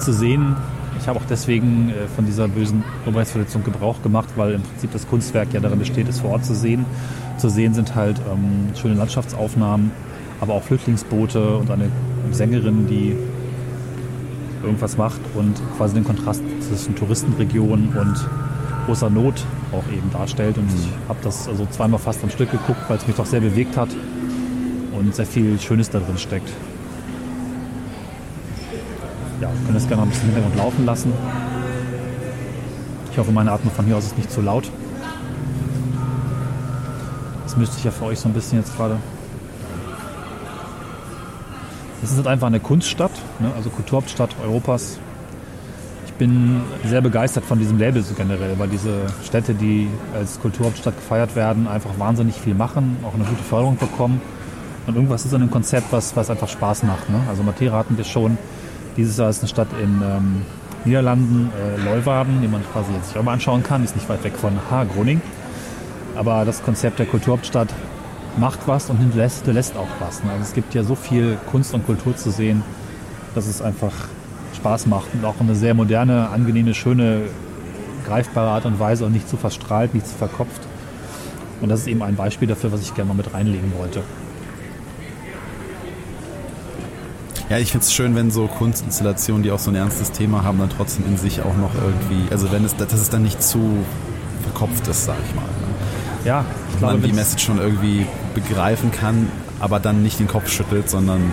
zu sehen, ich habe auch deswegen äh, von dieser bösen Urheberrechtsverletzung Gebrauch gemacht, weil im Prinzip das Kunstwerk ja darin besteht, es vor Ort zu sehen. Zu sehen sind halt ähm, schöne Landschaftsaufnahmen, aber auch Flüchtlingsboote und eine Sängerin, die irgendwas macht und quasi den Kontrast zwischen Touristenregion und großer Not auch eben darstellt. Und ich habe das also zweimal fast am Stück geguckt, weil es mich doch sehr bewegt hat und sehr viel Schönes da drin steckt. Ja, wir können das gerne noch ein bisschen im Hintergrund laufen lassen. Ich hoffe, meine Atmung von hier aus ist nicht zu laut. Das müsste ich ja für euch so ein bisschen jetzt gerade Es ist halt einfach eine Kunststadt, ne? also Kulturhauptstadt Europas. Ich bin sehr begeistert von diesem Label so generell, weil diese Städte, die als Kulturhauptstadt gefeiert werden, einfach wahnsinnig viel machen, auch eine gute Förderung bekommen. Und irgendwas ist an dem Konzept, was, was einfach Spaß macht. Ne? Also Matera hatten wir schon. Dieses Jahr ist eine Stadt in ähm, Niederlanden, äh, Leuwarden, die man quasi jetzt sich auch mal anschauen kann. Ist nicht weit weg von Ha, Groningen. Aber das Konzept der Kulturhauptstadt macht was und hinterlässt, hinterlässt auch was. Ne? Also es gibt ja so viel Kunst und Kultur zu sehen, dass es einfach Spaß macht und auch eine sehr moderne, angenehme, schöne, greifbare Art und Weise und nicht zu verstrahlt, nicht zu verkopft. Und das ist eben ein Beispiel dafür, was ich gerne mal mit reinlegen wollte. Ja, ich finde es schön, wenn so Kunstinstallationen, die auch so ein ernstes Thema haben, dann trotzdem in sich auch noch irgendwie, also wenn es, dass es dann nicht zu verkopft ist, sag ich mal. Ne? Ja, ich glaube, man die Message schon irgendwie begreifen kann, aber dann nicht den Kopf schüttelt, sondern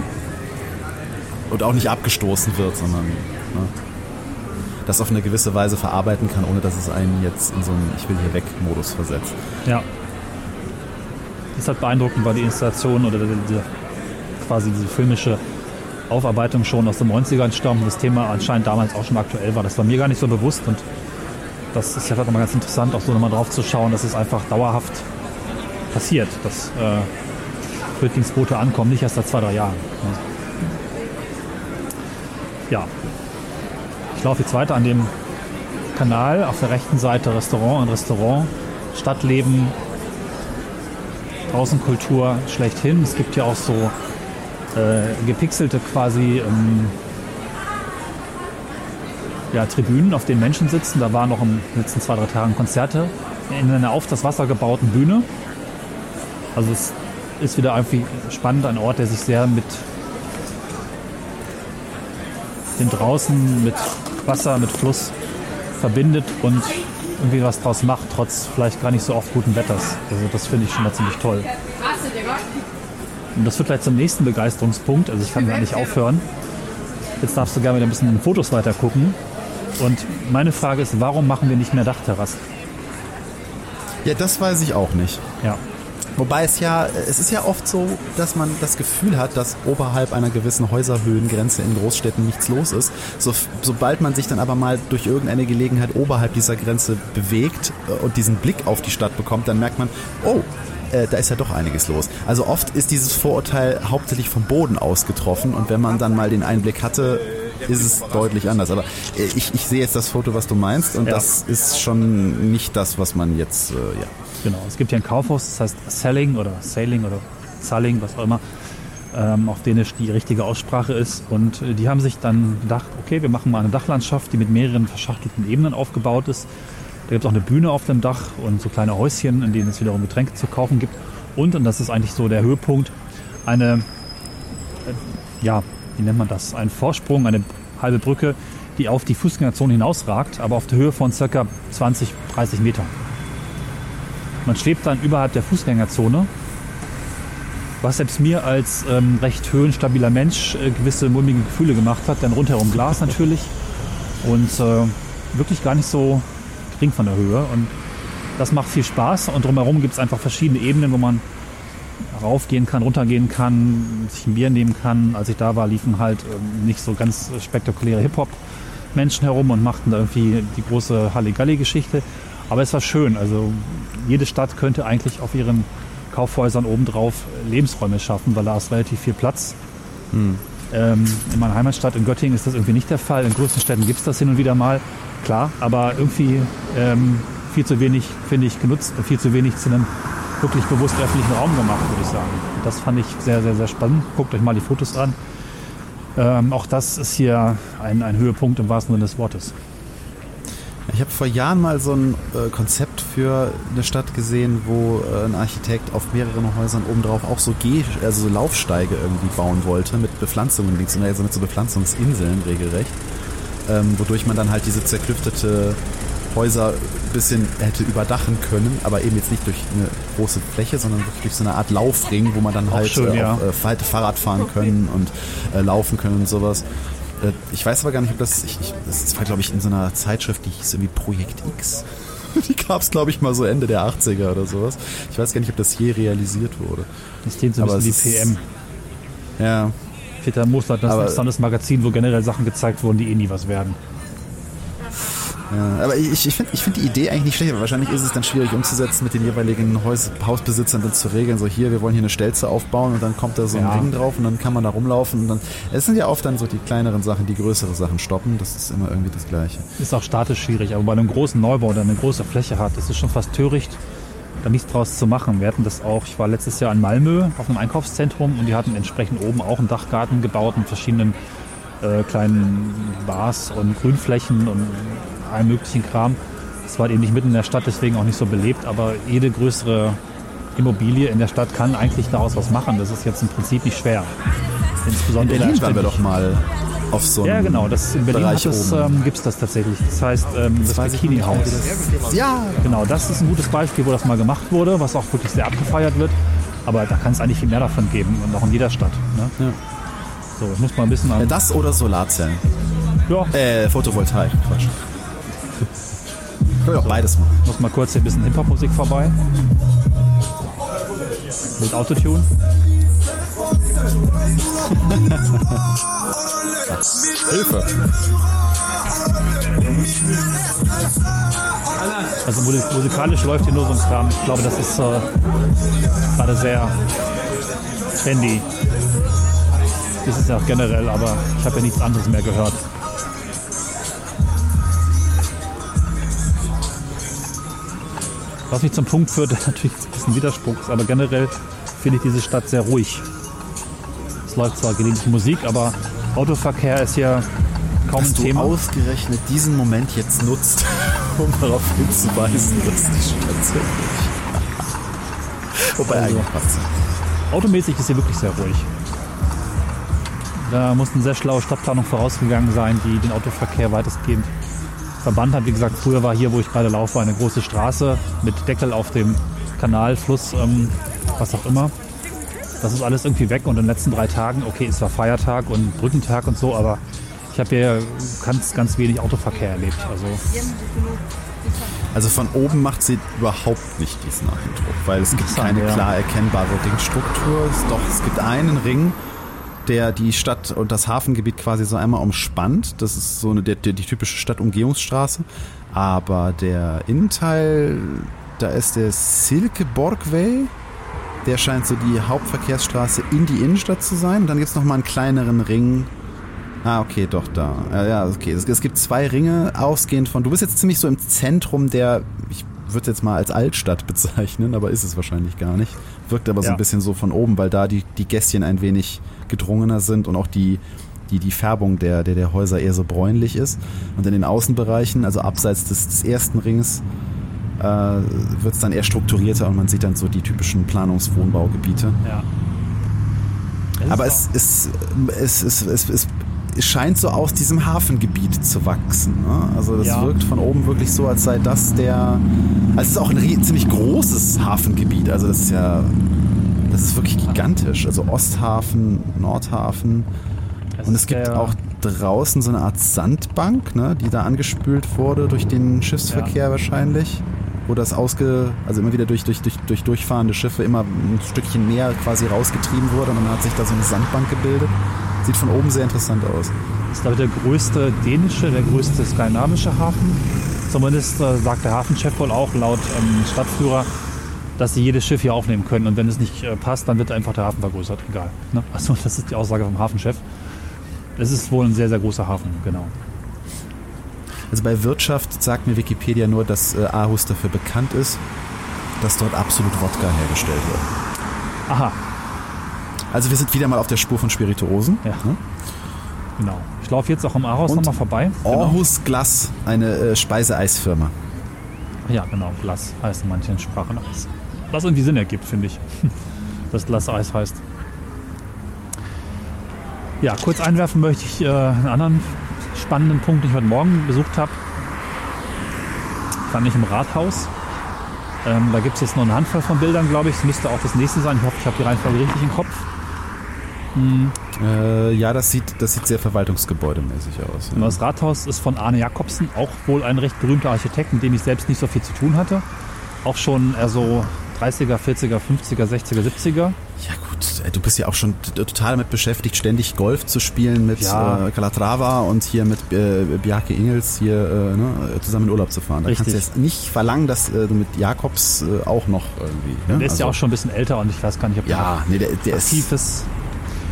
und auch nicht abgestoßen wird, sondern ne, das auf eine gewisse Weise verarbeiten kann, ohne dass es einen jetzt in so einen Ich will hier weg Modus versetzt. Ja. Das ist halt beeindruckend, weil die Installation oder diese, quasi diese filmische Aufarbeitung schon aus den 90ern stammt. Das Thema anscheinend damals auch schon aktuell war. Das war mir gar nicht so bewusst und das ist ja vielleicht nochmal ganz interessant, auch so nochmal drauf zu schauen, dass es einfach dauerhaft passiert, dass äh, Flüchtlingsboote ankommen, nicht erst seit zwei, drei Jahren. Ja. Ich laufe jetzt weiter an dem Kanal, auf der rechten Seite Restaurant und Restaurant, Stadtleben, Außenkultur schlechthin. Es gibt ja auch so äh, gepixelte quasi ähm, ja, Tribünen, auf denen Menschen sitzen. Da waren noch in den letzten zwei, drei Tagen Konzerte in einer auf das Wasser gebauten Bühne. Also es ist wieder irgendwie spannend, ein Ort, der sich sehr mit dem Draußen, mit Wasser, mit Fluss verbindet und irgendwie was draus macht, trotz vielleicht gar nicht so oft guten Wetters. Also das finde ich schon mal ziemlich toll. Und das wird gleich zum nächsten Begeisterungspunkt. Also ich kann gar nicht aufhören. Jetzt darfst du gerne wieder ein bisschen in den Fotos weiter gucken. Und meine Frage ist, warum machen wir nicht mehr Dachterrassen? Ja, das weiß ich auch nicht. Ja. Wobei es ja, es ist ja oft so, dass man das Gefühl hat, dass oberhalb einer gewissen Häuserhöhengrenze in Großstädten nichts los ist. So, sobald man sich dann aber mal durch irgendeine Gelegenheit oberhalb dieser Grenze bewegt äh, und diesen Blick auf die Stadt bekommt, dann merkt man, oh, äh, da ist ja doch einiges los. Also oft ist dieses Vorurteil hauptsächlich vom Boden aus getroffen und wenn man dann mal den Einblick hatte, ist es deutlich anders. Aber äh, ich, ich sehe jetzt das Foto, was du meinst und Ja. das ist schon nicht das, was man jetzt, äh, ja. Genau, es gibt hier ein Kaufhaus, das heißt Selling oder Sailing oder Salling, was auch immer, ähm, auf Dänisch die richtige Aussprache ist. Und äh, die haben sich dann gedacht, okay, wir machen mal eine Dachlandschaft, die mit mehreren verschachtelten Ebenen aufgebaut ist. Da gibt es auch eine Bühne auf dem Dach und so kleine Häuschen, in denen es wiederum Getränke zu kaufen gibt. Und, und das ist eigentlich so der Höhepunkt, eine, äh, ja, wie nennt man das? Ein Vorsprung, eine halbe Brücke, die auf die Fußgängerzone hinausragt, aber auf der Höhe von circa 20, 30 Metern. Man schwebt dann überhalb der Fußgängerzone, was selbst mir als ähm, recht höhenstabiler Mensch äh, gewisse mulmige Gefühle gemacht hat, denn rundherum Glas natürlich und äh, wirklich gar nicht so gering von der Höhe. Und das macht viel Spaß und drumherum gibt es einfach verschiedene Ebenen, wo man raufgehen kann, runtergehen kann, sich ein Bier nehmen kann. Als ich da war, liefen halt ähm, nicht so ganz spektakuläre Hip-Hop-Menschen herum und machten da irgendwie die große Halligalli-Geschichte. Aber es war schön. Also jede Stadt könnte eigentlich auf ihren Kaufhäusern obendrauf Lebensräume schaffen, weil da ist relativ viel Platz. Ähm, in meiner Heimatstadt in Göttingen ist das irgendwie nicht der Fall. In größten Städten gibt es das hin und wieder mal, klar, aber irgendwie ähm, viel zu wenig, finde ich, genutzt und viel zu wenig zu einem wirklich bewusst öffentlichen Raum gemacht, würde ich sagen. Das fand ich sehr, sehr, sehr spannend. Guckt euch mal die Fotos an. Ähm, auch das ist hier ein, ein Höhepunkt im wahrsten Sinne des Wortes. Ich habe vor Jahren mal so ein äh, Konzept für eine Stadt gesehen, wo äh, ein Architekt auf mehreren Häusern obendrauf auch so Geh also so Laufsteige irgendwie bauen wollte mit Bepflanzungen links und rechts, also mit so Bepflanzungsinseln regelrecht, ähm, wodurch man dann halt diese zerklüftete Häuser ein bisschen hätte überdachen können, aber eben jetzt nicht durch eine große Fläche, sondern wirklich durch so eine Art Laufring, wo man dann Auch halt schön, äh, ja. äh, hätte Fahrrad fahren können und äh, laufen können und sowas. Äh, Ich weiß aber gar nicht, ob das, ich, ich, das war glaube ich in so einer Zeitschrift, die hieß irgendwie Projekt X. Die gab es glaube ich mal so Ende der 80er oder sowas. Ich weiß gar nicht, ob das je realisiert wurde. Das klingt so ein Aber bisschen wie ist- PM. Ja, Peter Mosler, das Aber- ist Magazin, wo generell Sachen gezeigt wurden, die eh nie was werden. Ja, aber ich, ich finde ich find die Idee eigentlich nicht schlecht, aber wahrscheinlich ist es dann schwierig umzusetzen, mit den jeweiligen Haus, Hausbesitzern dann zu regeln, so hier, wir wollen hier eine Stelze aufbauen und dann kommt da so ein Ja. Ring drauf und dann kann man da rumlaufen und dann, es sind ja oft dann so die kleineren Sachen, die größere Sachen stoppen, das ist immer irgendwie das Gleiche. Ist auch statisch schwierig, aber bei einem großen Neubau, der eine große Fläche hat, ist es schon fast töricht, da nichts draus zu machen. Wir hatten das auch, ich war letztes Jahr in Malmö auf einem Einkaufszentrum und die hatten entsprechend oben auch einen Dachgarten gebaut mit verschiedenen äh, kleinen Bars und Grünflächen und allem möglichen Kram. Das war halt eben nicht mitten in der Stadt, deswegen auch nicht so belebt, aber jede größere Immobilie in der Stadt kann eigentlich daraus was machen. Das ist jetzt im Prinzip nicht schwer. In Insbesondere Berlin waren wir doch mal auf so einem Ja, genau. Das, in Berlin Bereich es, ähm, gibt es das tatsächlich. Das heißt, ähm, das, ich nicht, Bikini-Haus. das- Ja, Genau, das ist ein gutes Beispiel, wo das mal gemacht wurde, was auch wirklich sehr abgefeiert wird. Aber da kann es eigentlich viel mehr davon geben und auch in jeder Stadt. Ne? Ja. So, das muss man ein bisschen Ja, an. das oder Solarzellen. Ja, Äh, Photovoltaik, Quatsch. Können wir auch beides machen. muss mal kurz hier ein bisschen Hip-Hop-Musik vorbei. Mit Autotune. Hilfe. Also musik- musikalisch läuft hier nur so ein Kram. Ich glaube, das ist äh, gerade sehr trendy. Das ist ja auch generell, aber ich habe ja nichts anderes mehr gehört. Was mich zum Punkt führt, der natürlich ein bisschen Widerspruch ist, aber generell finde ich diese Stadt sehr ruhig. Es läuft zwar gelegentlich Musik, aber Autoverkehr ist hier kaum Dass ein du Thema. ausgerechnet diesen Moment jetzt nutzt, um darauf hinzuweisen, dass die Stadt sehr ruhig Wobei Also. eigentlich passt. Automäßig ist hier wirklich sehr ruhig. Da muss eine sehr schlaue Stadtplanung vorausgegangen sein, die den Autoverkehr weitestgehend verbannt hat. Wie gesagt, früher war hier, wo ich gerade laufe, eine große Straße mit Deckel auf dem Kanal, Fluss, ähm, was auch immer. Das ist alles irgendwie weg und in den letzten drei Tagen, okay, es war Feiertag und Brückentag und so, aber ich habe hier ganz, ganz wenig Autoverkehr erlebt. Also Also von oben macht sie überhaupt nicht diesen Eindruck, weil es gibt keine klar erkennbare Ringstruktur. Doch, es gibt einen Ring, der die Stadt und das Hafengebiet quasi so einmal umspannt. Das ist so eine, der, die typische Stadtumgehungsstraße. Aber der Innenteil, da ist der Silkeborgweg. Der scheint so die Hauptverkehrsstraße in die Innenstadt zu sein. Und dann gibt es nochmal einen kleineren Ring. Ah, okay, doch, da. Ja, ja okay. Es, es gibt zwei Ringe, ausgehend von. Du bist jetzt ziemlich so im Zentrum der. Ich würde es jetzt mal als Altstadt bezeichnen, aber ist es wahrscheinlich gar nicht. Wirkt aber so Ja. ein bisschen so von oben, weil da die, die Gässchen ein wenig gedrungener sind und auch die, die, die Färbung der, der, der Häuser eher so bräunlich ist. Und in den Außenbereichen, also abseits des, des ersten Rings, äh, wird es dann eher strukturierter und man sieht dann so die typischen Planungswohnbaugebiete. ja. Aber es, es, es, es, es, es, es scheint so aus diesem Hafengebiet zu wachsen. Ne? Also das Ja. wirkt von oben wirklich so, als sei das der. Also es ist auch ein ziemlich großes Hafengebiet. Also das ist ja. Das ist wirklich gigantisch. Also Osthafen, Nordhafen. Das Und es gibt auch draußen so eine Art Sandbank, ne, die da angespült wurde durch den Schiffsverkehr wahrscheinlich. Wo das ausge, also immer wieder durch, durch, durch, durch durchfahrende Schiffe immer ein Stückchen näher quasi rausgetrieben wurde und dann hat sich da so eine Sandbank gebildet. Sieht von oben sehr interessant aus. ist, glaube ich, der größte dänische, der größte skandinavische Hafen. Zumindest äh, sagt der Hafenchef wohl auch laut ähm, Stadtführer, dass sie jedes Schiff hier aufnehmen können. Und wenn es nicht äh, passt, dann wird einfach der Hafen vergrößert. Egal. Ne? Also das ist die Aussage vom Hafenchef. Es ist wohl ein sehr, sehr großer Hafen, genau. Also bei Wirtschaft sagt mir Wikipedia nur, dass äh, Aarhus dafür bekannt ist, dass dort absolut Wodka hergestellt wird. Aha, Also wir sind wieder mal auf der Spur von Spirituosen. Ja. Ne? genau. Ich laufe jetzt auch am Aarhus nochmal vorbei. Genau. Aarhus Glas, eine äh, Speiseeisfirma. Ja, genau. Glas heißt in manchen Sprachen Eis. Was irgendwie Sinn ergibt, finde ich. Dass Glas Eis heißt. Ja, kurz einwerfen möchte ich äh, einen anderen spannenden Punkt, den ich heute Morgen besucht habe. Fand ich im Rathaus. Ähm, da gibt es jetzt noch eine Handvoll von Bildern, glaube ich. Es müsste auch das nächste sein. Ich hoffe, ich habe die Reihenfolge richtig im Kopf. Äh, ja, das sieht, das sieht sehr verwaltungsgebäudemäßig aus. Und das Rathaus ist von Arne Jacobsen, auch wohl ein recht berühmter Architekt, mit dem ich selbst nicht so viel zu tun hatte. Auch schon eher so 30er, 40er, 50er, 60er, 70er. Ja gut, äh, du bist ja auch schon total damit beschäftigt, ständig Golf zu spielen mit Ja. äh, Calatrava und hier mit äh, Bjarke Ingels hier äh, ne, zusammen in Urlaub zu fahren. Da Richtig. kannst du jetzt nicht verlangen, dass äh, du mit Jakobs äh, auch noch irgendwie. Ne? Der ist ja Also- auch schon ein bisschen älter und ich weiß gar nicht, ob der Ja, nee, der, der ist. aktiv ist.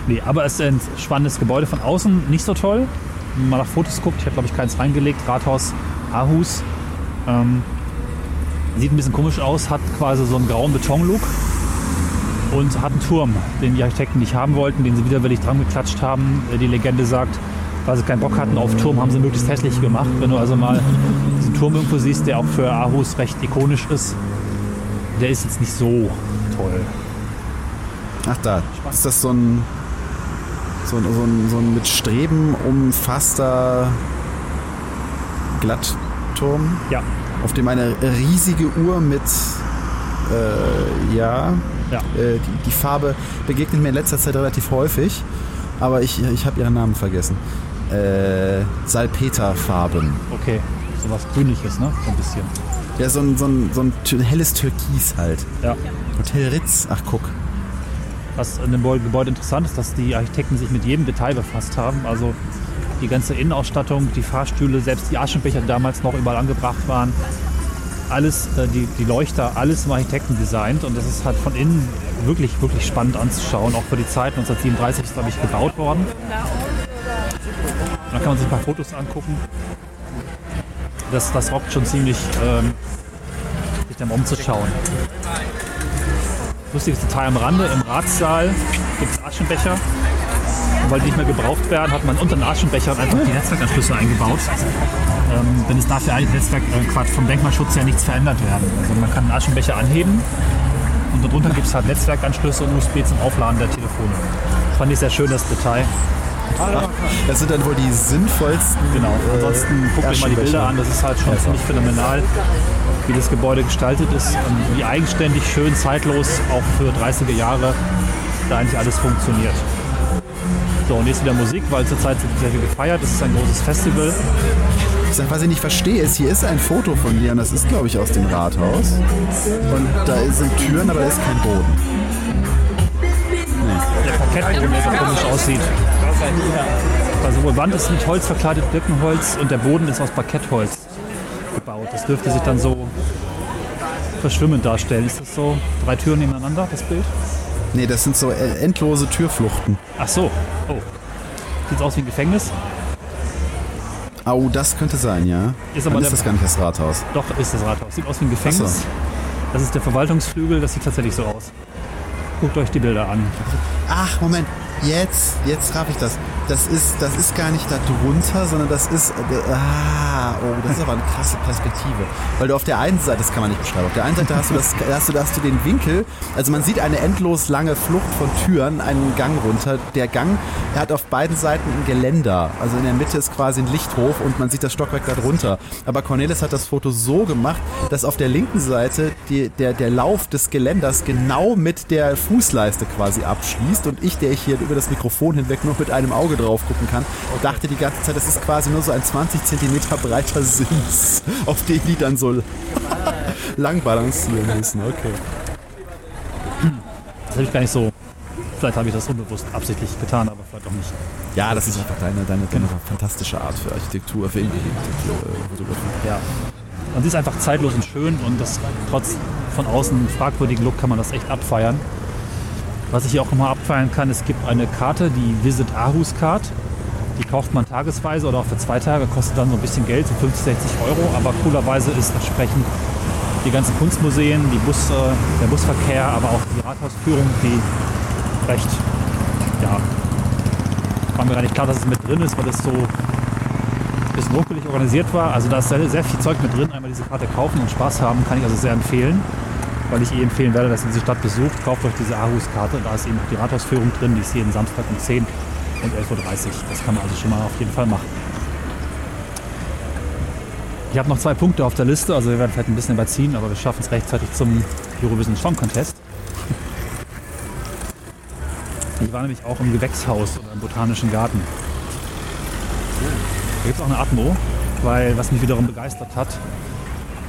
Nee, aber es ist ein spannendes Gebäude von außen, nicht so toll. Wenn man nach Fotos guckt, ich habe glaube ich keins reingelegt, Rathaus Aarhus. Ähm, sieht ein bisschen komisch aus, hat quasi so einen grauen Betonlook und hat einen Turm, den die Architekten nicht haben wollten, den sie widerwillig dran geklatscht haben. Äh, Die Legende sagt, weil sie keinen Bock hatten auf Turm, haben sie möglichst hässlich gemacht. Wenn du also mal diesen Turm irgendwo siehst, der auch für Aarhus recht ikonisch ist, der ist jetzt nicht so toll. Ach da, ist das so ein, so ein, so ein, so ein mit Streben umfasster Glattturm, Ja, auf dem eine riesige Uhr mit, äh, ja, ja. äh, die, die Farbe begegnet mir in letzter Zeit relativ häufig, aber ich, ich habe ihren Namen vergessen. Äh, Salpeterfarben. Okay, sowas grünliches, ne? So ein bisschen. Ja, so ein, so ein, so ein helles Türkis halt. Ja. Hotel Ritz, ach guck. Was an dem Gebäude- Gebäude interessant ist, dass die Architekten sich mit jedem Detail befasst haben. Also die ganze Innenausstattung, die Fahrstühle, selbst die Aschenbecher, die damals noch überall angebracht waren. Alles, äh, die, die Leuchter, alles im Architekten designt. Und das ist halt von innen wirklich, wirklich spannend anzuschauen. Auch für die Zeit 1937 ist, glaube ich, gebaut worden. Da kann man sich ein paar Fotos angucken. Das, das rockt schon ziemlich, ähm, sich dann umzuschauen. Lustiges Detail am Rande, im Ratssaal gibt es Aschenbecher. Und weil die nicht mehr gebraucht werden, hat man unter den Aschenbechern einfach die Netzwerkanschlüsse eingebaut. Ähm, wenn es dafür eigentlich Netzwerk, äh, Quatsch, vom Denkmalschutz ja nichts verändert werden. Also man kann einen Aschenbecher anheben und darunter gibt es halt Netzwerkanschlüsse und USB zum Aufladen der Telefone. Das fand ich sehr schön, das Detail. Das sind dann wohl die sinnvollsten. Genau. Ansonsten guckt euch mal die Bilder an, das ist halt schon ziemlich phänomenal, wie das Gebäude gestaltet ist, ähm, wie eigenständig, schön, zeitlos, auch für 30er Jahre, da eigentlich alles funktioniert. So, und jetzt wieder Musik, weil zurzeit wird sehr viel gefeiert, das ist ein großes Festival. Was ich nicht verstehe, ist, hier ist ein Foto von dir und das ist, glaube ich, aus dem Rathaus. Und da sind Türen, aber da ist kein Boden. Der Parkettboden, der so komisch aussieht. Also sowohl Wand ist mit Holz verkleidet, Birkenholz und der Boden ist aus Parkettholz gebaut. Das dürfte sich dann so verschwimmend darstellen. Ist das so drei Türen nebeneinander, das Bild? Nee, das sind so äh, endlose Türfluchten. Ach so. Oh. Sieht aus wie ein Gefängnis? Au, das könnte sein, ja. Ist Dann aber ist der- das gar nicht das Rathaus. Doch, ist das Rathaus. Sieht aus wie ein Gefängnis. So. Das ist der Verwaltungsflügel, das sieht tatsächlich so aus. Guckt euch die Bilder an. Ach, Moment. Jetzt, jetzt raff ich das. Das ist, das ist gar nicht da drunter, sondern das ist. Äh, ah, oh, das ist aber eine krasse Perspektive. Weil du auf der einen Seite, das kann man nicht beschreiben, auf der einen Seite hast du, das, hast du, hast du den Winkel, also man sieht eine endlos lange Flucht von Türen, einen Gang runter. Der Gang, er hat auf beiden Seiten ein Geländer. Also in der Mitte ist quasi ein Lichthof und man sieht das Stockwerk da drunter. Aber Cornelis hat das Foto so gemacht, dass auf der linken Seite die, der, der Lauf des Geländers genau mit der Fußleiste quasi abschließt und ich, der ich hier über das Mikrofon hinweg nur mit einem Auge drauf gucken kann, dachte die ganze Zeit, das ist quasi nur so ein 20 Zentimeter breiter Sims, auf den die dann so lang balancieren müssen. Okay. Das habe ich gar nicht so. Vielleicht habe ich das unbewusst absichtlich getan, aber vielleicht auch nicht. Ja, das ist einfach deine, deine, deine fantastische Art für Architektur, für Fotografie. Ja. Und sie ist einfach zeitlos und schön und das trotz von außen fragwürdigen Look kann man das echt abfeiern. Was ich hier auch nochmal abfeiern kann, es gibt eine Karte, die Visit Aarhus Card. Die kauft man tagesweise oder auch für zwei Tage, kostet dann so ein bisschen Geld, so 50, 60 Euro. Aber coolerweise ist entsprechend die ganzen Kunstmuseen, die Bus, äh, der Busverkehr, aber auch die Rathausführung, die recht, ja, war mir gar nicht klar, dass es mit drin ist, weil es so ein bisschen ruckelig organisiert war. Also da ist sehr, sehr viel Zeug mit drin. Einmal diese Karte kaufen und Spaß haben, kann ich also sehr empfehlen. Weil ich eh empfehlen werde, dass ihr diese Stadt besucht, kauft euch diese Aarhus-Karte. Da ist eben auch die Rathausführung drin, die ist jeden Samstag um 10 und 11.30 Uhr. Das kann man also schon mal auf jeden Fall machen. Ich habe noch zwei Punkte auf der Liste, also wir werden vielleicht ein bisschen überziehen, aber wir schaffen es rechtzeitig zum Eurovision Song Contest. Ich war nämlich auch im Gewächshaus oder im Botanischen Garten. Da gibt es auch eine Atmo, weil was mich wiederum begeistert hat,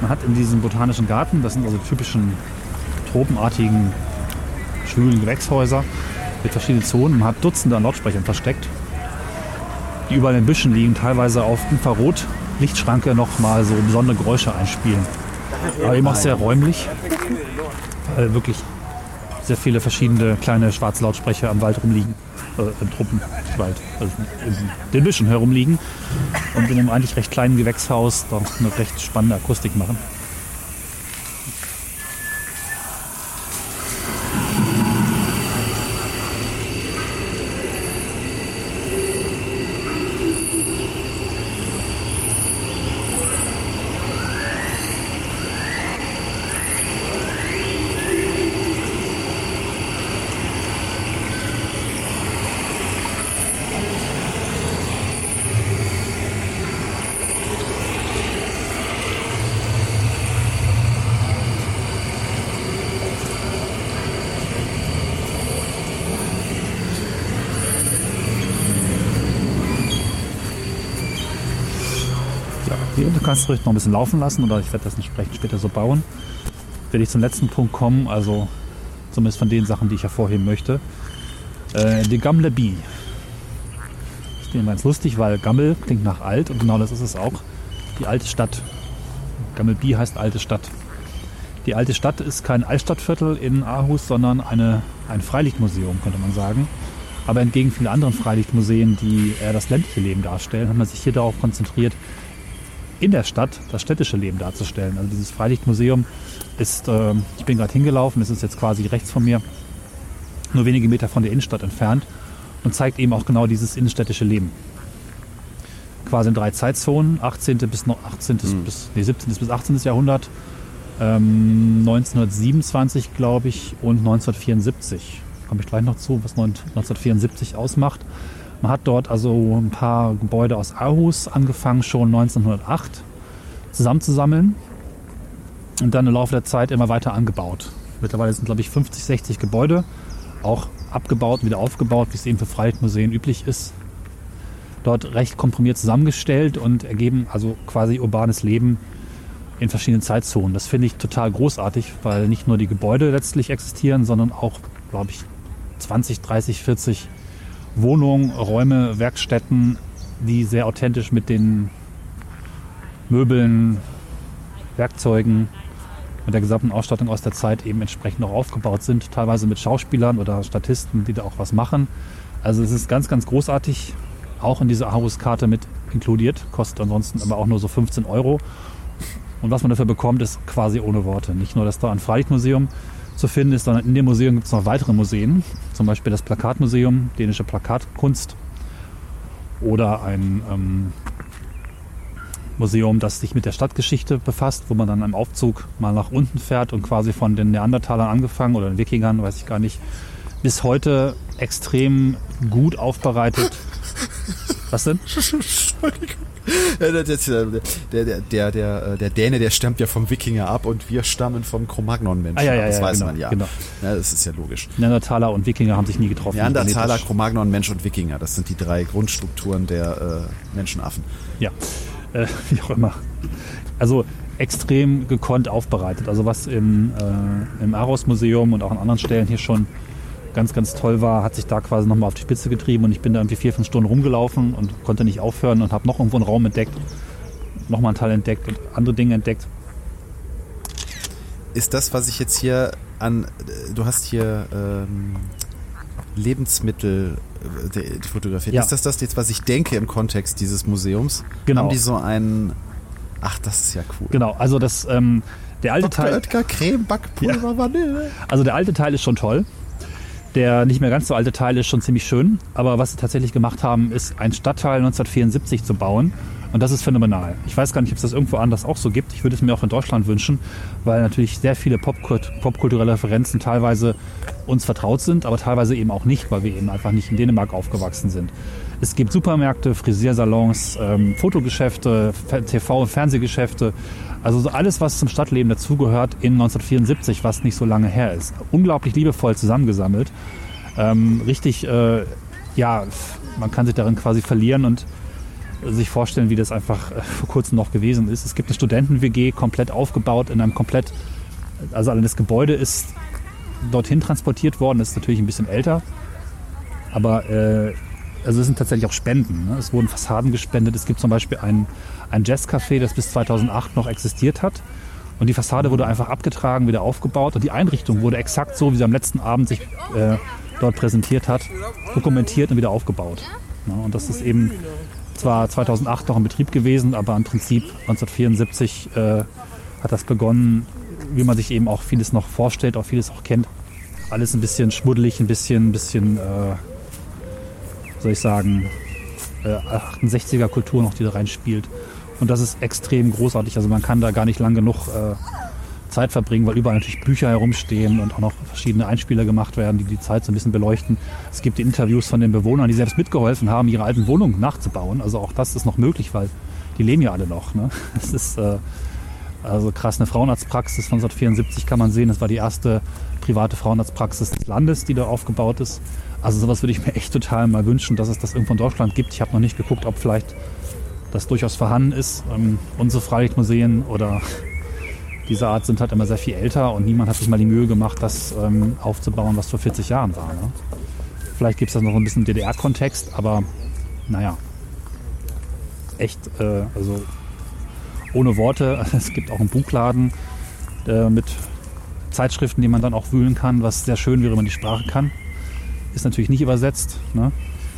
man hat in diesem botanischen Garten, das sind also typischen tropenartigen schwulen Gewächshäuser mit verschiedenen Zonen. Man hat Dutzende an Lautsprechern versteckt, die überall in den Büschen liegen, teilweise auf Infrarot-Lichtschranke nochmal so besondere Geräusche einspielen. Aber eben auch sehr räumlich, weil wirklich sehr viele verschiedene kleine schwarze Lautsprecher am Wald rumliegen, äh, im Truppenwald, also in den Büschen herumliegen. Und in einem eigentlich recht kleinen Gewächshaus doch eine recht spannende Akustik machen. Ja, hier unten kannst du ruhig noch ein bisschen laufen lassen oder ich werde das entsprechend später so bauen. Werde ich zum letzten Punkt kommen, also zumindest von den Sachen, die ich hervorheben möchte. Äh, die Gamle Bee. Ich bin ganz lustig, weil Gammel klingt nach alt und genau das ist es auch. Die alte Stadt. Gammelby heißt alte Stadt. Die alte Stadt ist kein Altstadtviertel in Aarhus, sondern eine, ein Freilichtmuseum, könnte man sagen. Aber entgegen vielen anderen Freilichtmuseen, die eher das ländliche Leben darstellen, hat man sich hier darauf konzentriert, in der Stadt das städtische Leben darzustellen. Also dieses Freilichtmuseum ist, äh, ich bin gerade hingelaufen, es ist jetzt quasi rechts von mir, nur wenige Meter von der Innenstadt entfernt und zeigt eben auch genau dieses innenstädtische Leben. Quasi in drei Zeitzonen, 18. bis noch 18. bis nee, 17. bis 18. Jahrhundert, ähm, 1927 glaube ich und 1974. Komme ich gleich noch zu, was 1974 ausmacht. Man hat dort also ein paar Gebäude aus Aarhus angefangen, schon 1908 zusammenzusammeln und dann im Laufe der Zeit immer weiter angebaut. Mittlerweile sind, glaube ich, 50, 60 Gebäude, auch abgebaut und wieder aufgebaut, wie es eben für Freiheitsmuseen üblich ist. Dort recht komprimiert zusammengestellt und ergeben also quasi urbanes Leben in verschiedenen Zeitzonen. Das finde ich total großartig, weil nicht nur die Gebäude letztlich existieren, sondern auch, glaube ich, 20, 30, 40 Wohnungen, Räume, Werkstätten, die sehr authentisch mit den Möbeln, Werkzeugen und der gesamten Ausstattung aus der Zeit eben entsprechend auch aufgebaut sind. Teilweise mit Schauspielern oder Statisten, die da auch was machen. Also es ist ganz, ganz großartig. Auch in dieser Aarhus-Karte mit inkludiert. Kostet ansonsten aber auch nur so 15 Euro. Und was man dafür bekommt, ist quasi ohne Worte. Nicht nur, dass da ein Freilichtmuseum zu finden ist, sondern in dem Museum gibt es noch weitere Museen. Zum Beispiel das Plakatmuseum, dänische Plakatkunst. Oder ein ähm, Museum, das sich mit der Stadtgeschichte befasst, wo man dann im Aufzug mal nach unten fährt und quasi von den Neandertalern angefangen oder den Wikingern, weiß ich gar nicht, bis heute extrem gut aufbereitet. Was denn? Entschuldigung. Ja, der, der, der, der, der, der Däne, der stammt ja vom Wikinger ab und wir stammen vom Cro-Magnon-Menschen. Ah, ja, ja, das ja, weiß genau, man ja. genau. ja. Das ist ja logisch. Neandertaler und Wikinger haben sich nie getroffen. Neandertaler. Cro-Magnon, Mensch und Wikinger. Das sind die drei Grundstrukturen der äh, Menschenaffen. Ja, äh, wie auch immer. Also extrem gekonnt aufbereitet. Also was im, äh, im Aros-Museum und auch an anderen Stellen hier schon ganz, ganz toll war, hat sich da quasi nochmal auf die Spitze getrieben und ich bin da irgendwie vier, fünf Stunden rumgelaufen und konnte nicht aufhören und habe noch irgendwo einen Raum entdeckt, nochmal einen Teil entdeckt und andere Dinge entdeckt. Ist das, was ich jetzt hier an, du hast hier ähm, Lebensmittel äh, fotografiert. Ja. Ist das das jetzt, was ich denke im Kontext dieses Museums? Genau. Haben die so einen, ach, das ist ja cool. Genau, also das, ähm, der alte Dr. Teil, Oetker, Creme, Backpulver, Vanille. also der alte Teil ist schon toll. Der nicht mehr ganz so alte Teil ist schon ziemlich schön. Aber was sie tatsächlich gemacht haben, ist ein Stadtteil 1974 zu bauen. Und das ist phänomenal. Ich weiß gar nicht, ob es das irgendwo anders auch so gibt. Ich würde es mir auch in Deutschland wünschen, weil natürlich sehr viele Popkult popkulturelle Referenzen teilweise uns vertraut sind, aber teilweise eben auch nicht, weil wir eben einfach nicht in Dänemark aufgewachsen sind. Es gibt Supermärkte, Frisiersalons, ähm, Fotogeschäfte, TV- und Fernsehgeschäfte. Also so alles, was zum Stadtleben dazugehört in 1974, was nicht so lange her ist. Unglaublich liebevoll zusammengesammelt. Ähm, richtig, äh, ja, man kann sich darin quasi verlieren und sich vorstellen, wie das einfach äh, vor kurzem noch gewesen ist. Es gibt eine Studenten-WG, komplett aufgebaut in einem komplett, also das Gebäude ist dorthin transportiert worden. Das ist natürlich ein bisschen älter. Aber äh, also es sind tatsächlich auch Spenden. Ne? Es wurden Fassaden gespendet. Es gibt zum Beispiel ein, ein Jazzcafé, das bis 2008 noch existiert hat. Und die Fassade wurde einfach abgetragen, wieder aufgebaut. Und die Einrichtung wurde exakt so, wie sie am letzten Abend sich äh, dort präsentiert hat, dokumentiert und wieder aufgebaut. Ja, und das ist eben zwar 2008 noch in Betrieb gewesen, aber im Prinzip 1974 äh, hat das begonnen, wie man sich eben auch vieles noch vorstellt, auch vieles auch kennt. Alles ein bisschen schmuddelig, ein bisschen, ein bisschen, äh, soll ich sagen, äh, 68er Kultur noch, die da reinspielt. Und das ist extrem großartig. Also man kann da gar nicht lang genug äh, Zeit verbringen, weil überall natürlich Bücher herumstehen und auch noch verschiedene Einspieler gemacht werden, die die Zeit so ein bisschen beleuchten. Es gibt die Interviews von den Bewohnern, die selbst mitgeholfen haben, ihre alten Wohnungen nachzubauen. Also auch das ist noch möglich, weil die leben ja alle noch. Ne? Das ist äh, also krass. Eine Frauenarztpraxis von 1974 kann man sehen. Das war die erste private Frauenarztpraxis des Landes, die da aufgebaut ist. Also sowas würde ich mir echt total mal wünschen, dass es das irgendwo in Deutschland gibt. Ich habe noch nicht geguckt, ob vielleicht das durchaus vorhanden ist. Ähm, unsere Freilichtmuseen oder dieser Art sind halt immer sehr viel älter und niemand hat sich mal die Mühe gemacht, das ähm, aufzubauen, was vor 40 Jahren war. Ne? Vielleicht gibt es das noch ein bisschen DDR-Kontext, aber naja, echt, äh, also ohne Worte. Es gibt auch einen Buchladen äh, mit Zeitschriften, die man dann auch wühlen kann, was sehr schön wäre, wenn man die Sprache kann. Ist natürlich nicht übersetzt. Ne?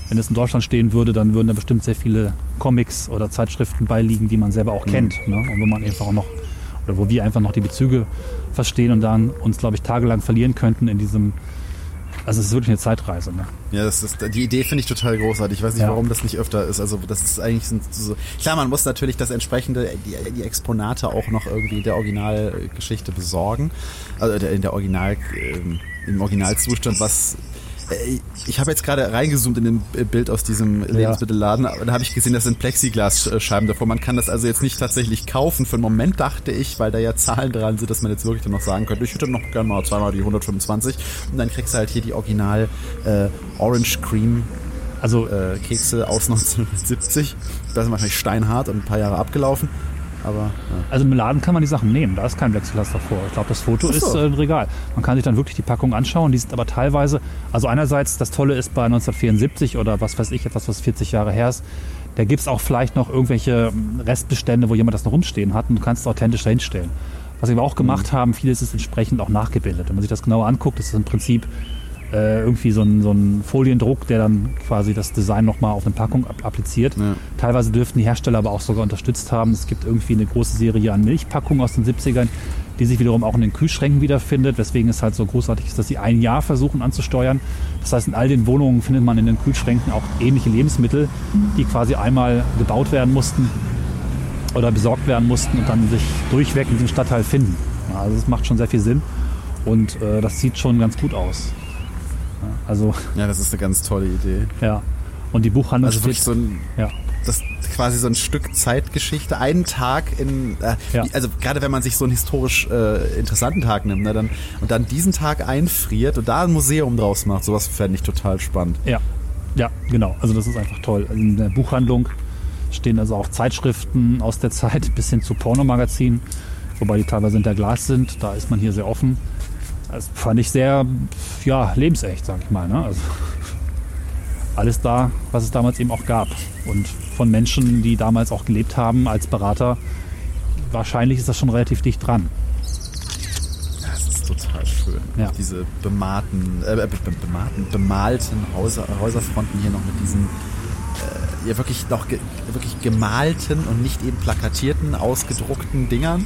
Wenn es in Deutschland stehen würde, dann würden da bestimmt sehr viele Comics oder Zeitschriften beiliegen, die man selber auch mhm. kennt. Ne? Und wo man einfach auch noch, oder wo wir einfach noch die Bezüge verstehen und dann uns, glaube ich, tagelang verlieren könnten in diesem also es ist wirklich eine Zeitreise. Ne? Ja, das ist, die Idee finde ich total großartig. Ich weiß nicht, ja. warum das nicht öfter ist. Also das ist eigentlich so. Klar, man muss natürlich das entsprechende, die, die Exponate auch noch irgendwie der Originalgeschichte besorgen. Also in der Original, ähm, im Originalzustand, was ich habe jetzt gerade reingezoomt in dem Bild aus diesem Lebensmittelladen und da habe ich gesehen, das sind Plexiglasscheiben davor. Man kann das also jetzt nicht tatsächlich kaufen. Für einen Moment dachte ich, weil da ja Zahlen dran sind, dass man jetzt wirklich dann noch sagen könnte, ich hätte noch gerne mal zweimal die 125 und dann kriegst du halt hier die Original äh, Orange Cream also äh, Kekse aus 1970. Da sind wahrscheinlich steinhart und ein paar Jahre abgelaufen. Aber, ja. Also im Laden kann man die Sachen nehmen, da ist kein Plexiglas davor. Ich glaube, das Foto so. ist äh, ein Regal. Man kann sich dann wirklich die Packung anschauen, die sind aber teilweise, also einerseits das Tolle ist bei 1974 oder was weiß ich, etwas, was 40 Jahre her ist, da gibt es auch vielleicht noch irgendwelche Restbestände, wo jemand das noch rumstehen hat und du kannst es authentisch dahinstellen. Was wir auch gemacht mhm. haben, vieles ist entsprechend auch nachgebildet. Wenn man sich das genauer anguckt, ist es im Prinzip äh, irgendwie so ein, so Foliendruck, der dann quasi das Design nochmal auf eine Packung appliziert. Ja. Teilweise dürften die Hersteller aber auch sogar unterstützt haben. Es gibt irgendwie eine große Serie an Milchpackungen aus den 70ern, die sich wiederum auch in den Kühlschränken wiederfindet, weswegen es halt so großartig ist, dass sie ein Jahr versuchen anzusteuern. Das heißt, in all den Wohnungen findet man in den Kühlschränken auch ähnliche Lebensmittel, die quasi einmal gebaut werden mussten oder besorgt werden mussten und dann sich durchweg in diesem Stadtteil finden. Also das macht schon sehr viel Sinn und äh, das sieht schon ganz gut aus. Also, ja, das ist eine ganz tolle Idee. Ja. Und die Buchhandlung also steht, so ein, ja. das quasi so ein Stück Zeitgeschichte, einen Tag in, äh, ja. also gerade wenn man sich so einen historisch äh, interessanten Tag nimmt, ne, dann und dann diesen Tag einfriert und da ein Museum draus macht, sowas fände ich total spannend. Ja, ja, genau. Also das ist einfach toll. In der Buchhandlung stehen also auch Zeitschriften aus der Zeit bis hin zu Pornomagazinen, wobei die teilweise hinter Glas sind. Da ist man hier sehr offen. Das fand ich sehr ja, lebensecht, sag ich mal. Ne? Also alles da, was es damals eben auch gab. Und von Menschen, die damals auch gelebt haben als Berater, wahrscheinlich ist das schon relativ dicht dran. Das ist total schön. Ja. Diese bemalten, äh, bemalten, bemalten Häuser, Häuserfronten hier noch mit diesen ja wirklich noch ge wirklich gemalten und nicht eben plakatierten, ausgedruckten Dingern,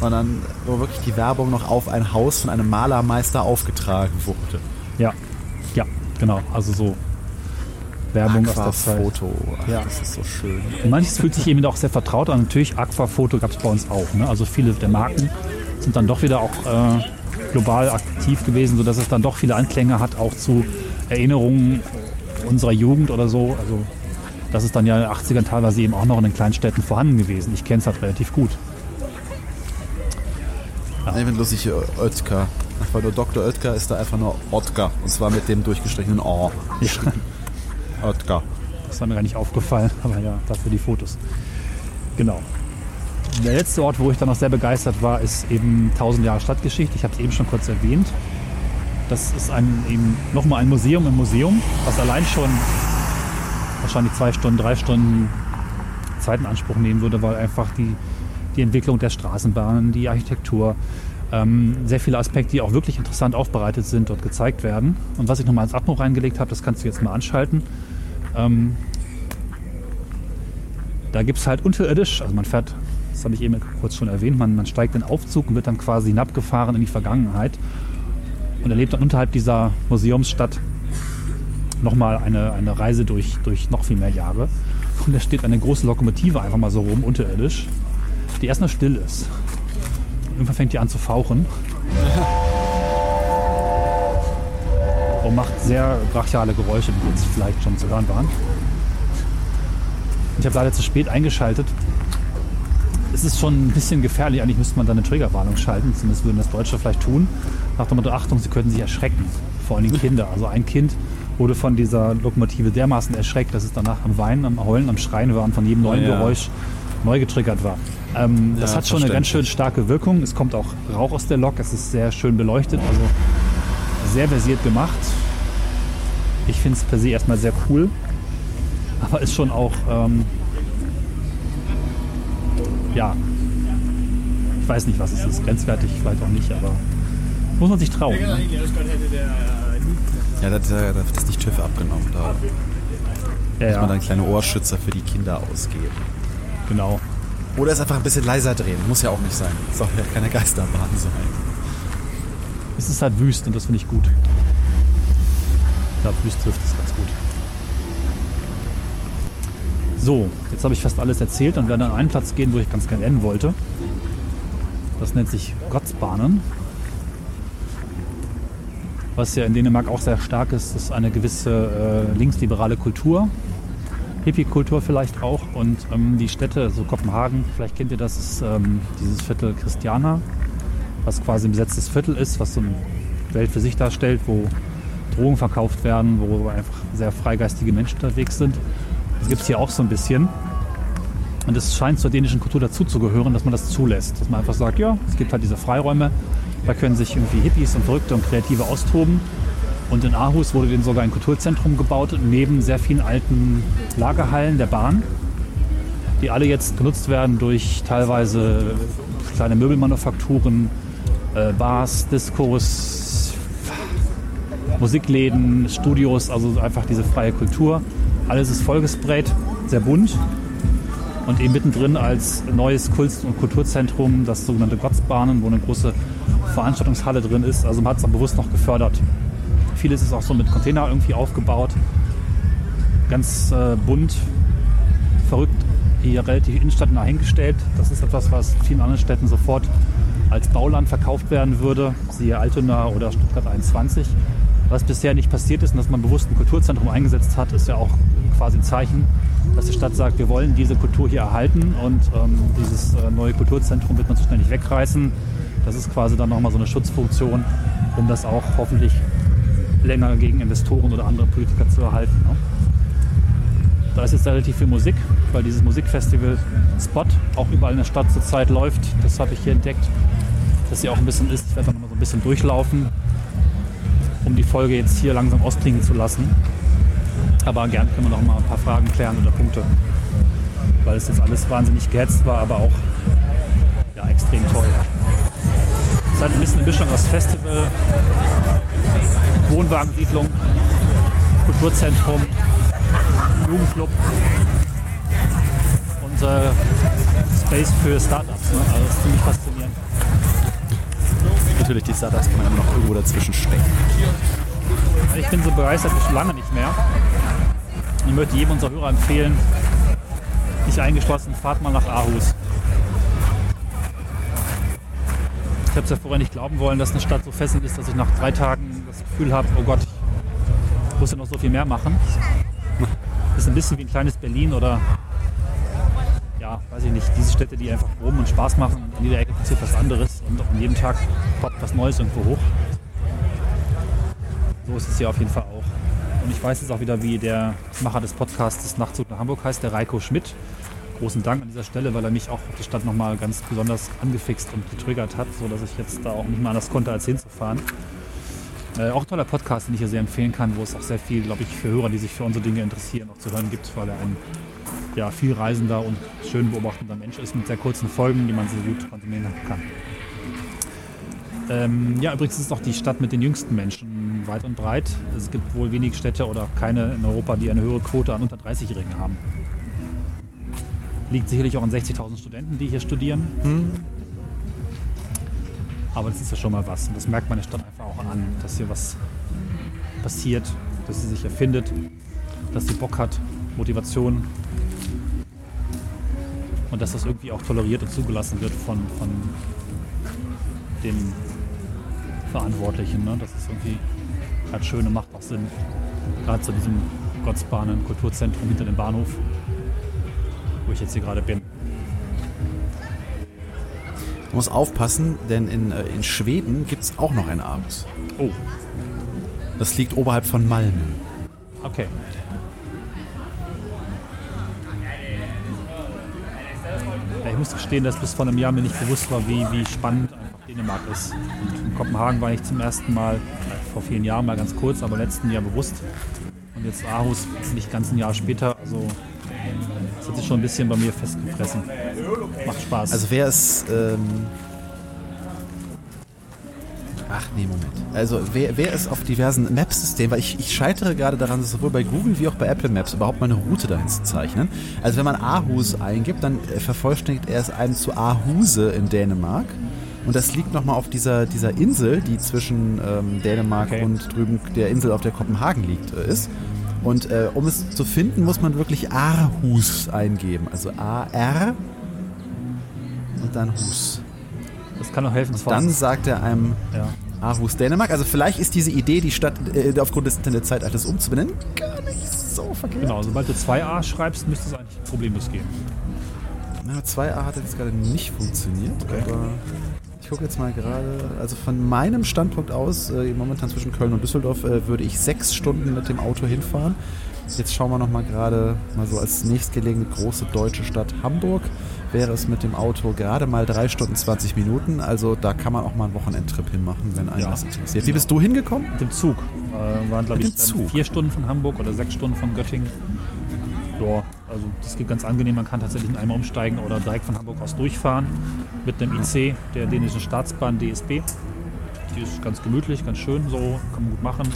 sondern wo wirklich die Werbung noch auf ein Haus von einem Malermeister aufgetragen wurde. Ja, ja, genau. Also so Werbung aus der Zeit. Foto, ja. das ist so schön. Und manches fühlt sich eben auch sehr vertraut an. Natürlich, Aquafoto gab es bei uns auch. Ne? Also viele der Marken sind dann doch wieder auch äh, global aktiv gewesen, sodass es dann doch viele Anklänge hat, auch zu Erinnerungen unserer Jugend oder so. Also das ist dann ja in den 80ern teilweise eben auch noch in den Kleinstädten vorhanden gewesen. Ich kenne es halt relativ gut. Ja. Ich finde lustig, Oetker. Einfach nur Dr. Oetker ist da einfach nur Oetker. Und zwar mit dem durchgestrichenen O. Ja. Oetker. Das ist mir gar nicht aufgefallen, aber ja, dafür die Fotos. Genau. Der letzte Ort, wo ich dann noch sehr begeistert war, ist eben 1000 Jahre Stadtgeschichte. Ich habe es eben schon kurz erwähnt. Das ist ein, eben nochmal ein Museum im Museum, was allein schon wahrscheinlich zwei Stunden, drei Stunden Zeit in Anspruch nehmen würde, weil einfach die, die Entwicklung der Straßenbahnen, die Architektur, ähm, sehr viele Aspekte, die auch wirklich interessant aufbereitet sind und gezeigt werden. Und was ich nochmal als Atmo reingelegt habe, das kannst du jetzt mal anschalten. Ähm, da gibt es halt unterirdisch, also man fährt, das habe ich eben kurz schon erwähnt, man, man steigt in Aufzug und wird dann quasi hinabgefahren in die Vergangenheit und erlebt dann unterhalb dieser Museumsstadt nochmal eine, eine Reise durch, durch noch viel mehr Jahre. Und da steht eine große Lokomotive einfach mal so rum, unterirdisch, die erstmal still ist. Irgendwann fängt die an zu fauchen. Und macht sehr brachiale Geräusche, die jetzt vielleicht schon zu hören waren. Ich habe leider zu spät eingeschaltet. Es ist schon ein bisschen gefährlich. Eigentlich müsste man da eine Triggerwarnung schalten. Zumindest würden das Deutsche vielleicht tun. Nach dem Motto, Achtung, sie könnten sich erschrecken. Vor allem Kinder. Also ein Kind wurde von dieser Lokomotive dermaßen erschreckt, dass es danach am Weinen, am Heulen, am Schreien war und von jedem neuen ja. Geräusch neu getriggert war. Ähm, das Ja, hat schon eine ganz schön starke Wirkung. Es kommt auch Rauch aus der Lok. Es ist sehr schön beleuchtet. Also sehr versiert gemacht. Ich finde es per se erstmal sehr cool. Aber ist schon auch, ähm, ja, ich weiß nicht, was es ist. Grenzwertig vielleicht auch nicht, aber muss man sich trauen. Ne? Ja, da, da, da wird das nicht TÜV abgenommen. Da Ja, muss man dann kleine Ohrschützer für die Kinder ausgeben. genau. Oder es einfach ein bisschen leiser drehen. Muss ja auch nicht sein. Soll ja keine Geisterbahn sein. Es ist halt wüst und das finde ich gut. Ich glaube, wüst trifft es ganz gut. So, jetzt habe ich fast alles erzählt und werde an einen Platz gehen, wo ich ganz gerne enden wollte. Das nennt sich Gottsbahnen. Was ja in Dänemark auch sehr stark ist, ist eine gewisse äh, linksliberale Kultur. Hippie-Kultur vielleicht auch. Und ähm, die Städte, so Kopenhagen, vielleicht kennt ihr das, ist ähm, dieses Viertel Christiana, was quasi ein besetztes Viertel ist, was so eine Welt für sich darstellt, wo Drogen verkauft werden, wo einfach sehr freigeistige Menschen unterwegs sind. Das gibt es hier auch so ein bisschen. Und es scheint zur dänischen Kultur dazuzugehören, dass man das zulässt. Dass man einfach sagt, ja, es gibt halt diese Freiräume, da können sich irgendwie Hippies und Verrückte und Kreative austoben. Und in Aarhus wurde denen sogar ein Kulturzentrum gebaut, neben sehr vielen alten Lagerhallen der Bahn, die alle jetzt genutzt werden durch teilweise kleine Möbelmanufakturen, äh, Bars, Diskos, Musikläden, Studios, also einfach diese freie Kultur. Alles ist vollgesprayt, sehr bunt. Und eben mittendrin als neues Kunst- und Kulturzentrum das sogenannte Gottsbahnen, wo eine große Veranstaltungshalle drin ist. Also man hat es auch bewusst noch gefördert. Vieles ist auch so mit Container irgendwie aufgebaut. Ganz äh, bunt, verrückt, hier relativ innenstadtnah hingestellt. Das ist etwas, was vielen anderen Städten sofort als Bauland verkauft werden würde, siehe Altona oder Stuttgart 21. Was bisher nicht passiert ist und dass man bewusst ein Kulturzentrum eingesetzt hat, ist ja auch quasi ein Zeichen, dass die Stadt sagt, wir wollen diese Kultur hier erhalten und ähm, dieses äh, neue Kulturzentrum wird man so schnell nicht wegreißen. Das ist quasi dann nochmal so eine Schutzfunktion, um das auch hoffentlich länger gegen Investoren oder andere Politiker zu erhalten. Ne? Da ist jetzt relativ viel Musik, weil dieses Musikfestival Spot auch überall in der Stadt zurzeit läuft. Das habe ich hier entdeckt, dass sie auch ein bisschen ist. Ich werde dann mal so ein bisschen durchlaufen, um die Folge jetzt hier langsam ausklingen zu lassen. Aber gern können wir noch mal ein paar Fragen klären oder Punkte, weil es jetzt alles wahnsinnig gehetzt war, aber auch ja, extrem toll. Ist halt ein bisschen eine Mischung aus Festival, Wohnwagensiedlung, Kulturzentrum, Jugendclub und äh, Space für Startups. Ne? Also das ist ziemlich faszinierend. Natürlich, die Startups kann man immer noch irgendwo dazwischen stecken. Ich bin so begeistert schon lange nicht mehr. Ich möchte jedem unserer Hörer empfehlen, nicht eingeschlossen, fahrt mal nach Aarhus. Ich habe es ja vorher nicht glauben wollen, dass eine Stadt so fesselnd ist, dass ich nach drei Tagen das Gefühl habe, oh Gott, ich muss ja noch so viel mehr machen. Ist ein bisschen wie ein kleines Berlin oder ja, weiß ich nicht, diese Städte, die einfach rum und Spaß machen. An jeder Ecke passiert was anderes und an jedem Tag poppt was Neues irgendwo hoch. So ist es hier auf jeden Fall auch. Und ich weiß jetzt auch wieder, wie der Macher des Podcasts Nachtzug nach Hamburg heißt, der Reiko Schmidt. Großen Dank an dieser Stelle, weil er mich auch auf die Stadt nochmal ganz besonders angefixt und getriggert hat, sodass ich jetzt da auch nicht mehr anders konnte, als hinzufahren. Äh, auch ein toller Podcast, den ich hier sehr empfehlen kann, wo es auch sehr viel, glaube ich, für Hörer, die sich für unsere Dinge interessieren, auch zu hören gibt, weil er ein ja, viel reisender und schön beobachtender Mensch ist mit sehr kurzen Folgen, die man sehr gut konsumieren kann. Ähm, ja, übrigens ist es auch die Stadt mit den jüngsten Menschen weit und breit. Es gibt wohl wenig Städte oder keine in Europa, die eine höhere Quote an unter 30-Jährigen haben. Liegt sicherlich auch an 60.000 Studenten, die hier studieren. Aber das ist ja schon mal was. Und das merkt man der Stadt einfach auch an, dass hier was passiert, dass sie sich erfindet, dass sie Bock hat, Motivation. Und dass das irgendwie auch toleriert und zugelassen wird von, von den Verantwortlichen. Ne? Das ist irgendwie halt schön und macht auch Sinn. Gerade zu diesem Gottsbahnen Kulturzentrum hinter dem Bahnhof, wo ich jetzt hier gerade bin. Man muss aufpassen, denn in, äh, in Schweden gibt es auch noch ein Aarhus. Oh, Das liegt oberhalb von Malmö. okay. Ja, ich muss gestehen, dass bis vor einem Jahr mir nicht bewusst war, wie, wie spannend einfach Dänemark ist. Und in Kopenhagen war ich zum ersten Mal, vor vielen Jahren mal ganz kurz, aber letzten Jahr bewusst. Und jetzt Aarhus nicht ganz ein Jahr später. Also das hat sich schon ein bisschen bei mir festgefressen. Macht Spaß. Also wer es... Ähm Ach nee, Moment. Also wer, wer es auf diversen Maps-Systemen, weil ich, ich scheitere gerade daran, sowohl bei Google wie auch bei Apple Maps überhaupt mal eine Route dahin zu zeichnen. Also wenn man Aarhus eingibt, dann äh, vervollständigt er es einem zu Aarhuse in Dänemark. Und das liegt nochmal auf dieser, dieser Insel, die zwischen ähm, Dänemark Okay. und drüben der Insel, auf der Kopenhagen liegt, äh, ist. Und äh, um es zu finden, muss man wirklich Aarhus eingeben. Also A-R und dann Hus. das kann auch helfen. Dann sagt er einem ja. Aarhus, Dänemark. Also vielleicht ist diese Idee, die Stadt äh, aufgrund des Internetzeitalters umzubenennen, gar nicht so verkehrt. Genau, sobald du 2a schreibst, müsste es eigentlich problemlos gehen. Na, 2a hat jetzt gerade nicht funktioniert, aber ich gucke jetzt mal gerade, also von meinem Standpunkt aus, äh, momentan zwischen Köln und Düsseldorf, äh, würde ich sechs Stunden mit dem Auto hinfahren. Jetzt schauen wir noch mal gerade, mal so als nächstgelegene große deutsche Stadt Hamburg, wäre es mit dem Auto gerade mal drei Stunden 20 Minuten. Also da kann man auch mal einen Wochenendtrip hinmachen, wenn einen Ja. das interessiert. Wie bist du hingekommen? Mit dem Zug. Äh, waren, glaube ich, dem dann Zug? vier Stunden von Hamburg oder sechs Stunden von Göttingen. Ja, also das geht ganz angenehm. Man kann tatsächlich in einmal umsteigen oder direkt von Hamburg aus durchfahren mit einem IC der dänischen Staatsbahn DSB. Die ist ganz gemütlich, ganz schön, so kann man gut machen.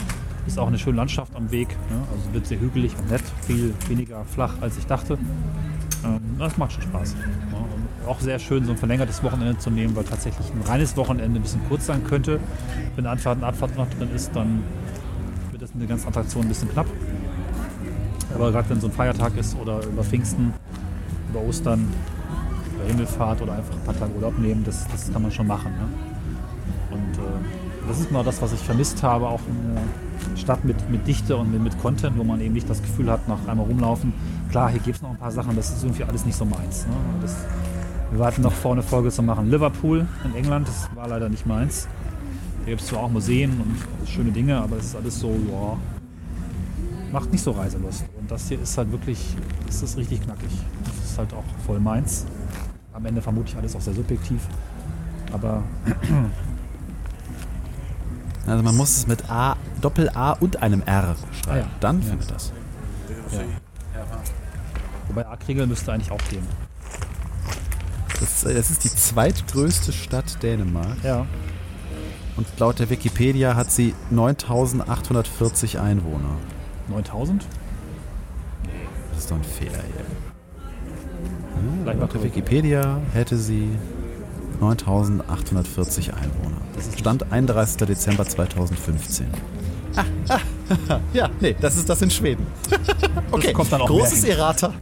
Ist auch eine schöne Landschaft am Weg. Ne? Also wird sehr hügelig und nett, viel weniger flach als ich dachte. Ähm, das macht schon Spaß. Ja, und auch sehr schön, so ein verlängertes Wochenende zu nehmen, weil tatsächlich ein reines Wochenende ein bisschen kurz sein könnte. Wenn eine Anfahrt, eine Abfahrt noch drin ist, dann wird das mit der ganzen Attraktion ein bisschen knapp. Aber gerade wenn so ein Feiertag ist oder über Pfingsten, über Ostern, über Himmelfahrt oder einfach ein paar Tage Urlaub nehmen, das, das kann man schon machen. Ne? Und äh, das ist genau das, was ich vermisst habe, auch eine Stadt mit, mit Dichte und mit, mit Content, wo man eben nicht das Gefühl hat, nach einmal rumlaufen. Klar, hier gibt es noch ein paar Sachen, das ist irgendwie alles nicht so meins. Ne? Das, wir warten noch vor, eine Folge zu machen. Liverpool in England, das war leider nicht meins. Da gibt es zwar auch Museen und schöne Dinge, aber es ist alles so, ja, macht nicht so Reiselust. Und das hier ist halt wirklich, das ist richtig knackig. Das ist halt auch voll meins. Am Ende vermutlich alles auch sehr subjektiv. Aber Also man muss es mit A, Doppel-A und einem R schreiben. Ah ja. Dann Ja. findet das. ja. Wobei Akregel müsste eigentlich auch gehen. das. Das ist die zweitgrößte Stadt Dänemark. Ja. Und laut der Wikipedia hat sie 9840 Einwohner. 9000? Das ist doch ein Fehler hier. Gleich mal Laut. Wikipedia hätte sie 9840 Einwohner. Das ist Stand 31. Dezember 2015. Ja, nee, das ist das in Schweden. okay, großes. Errata.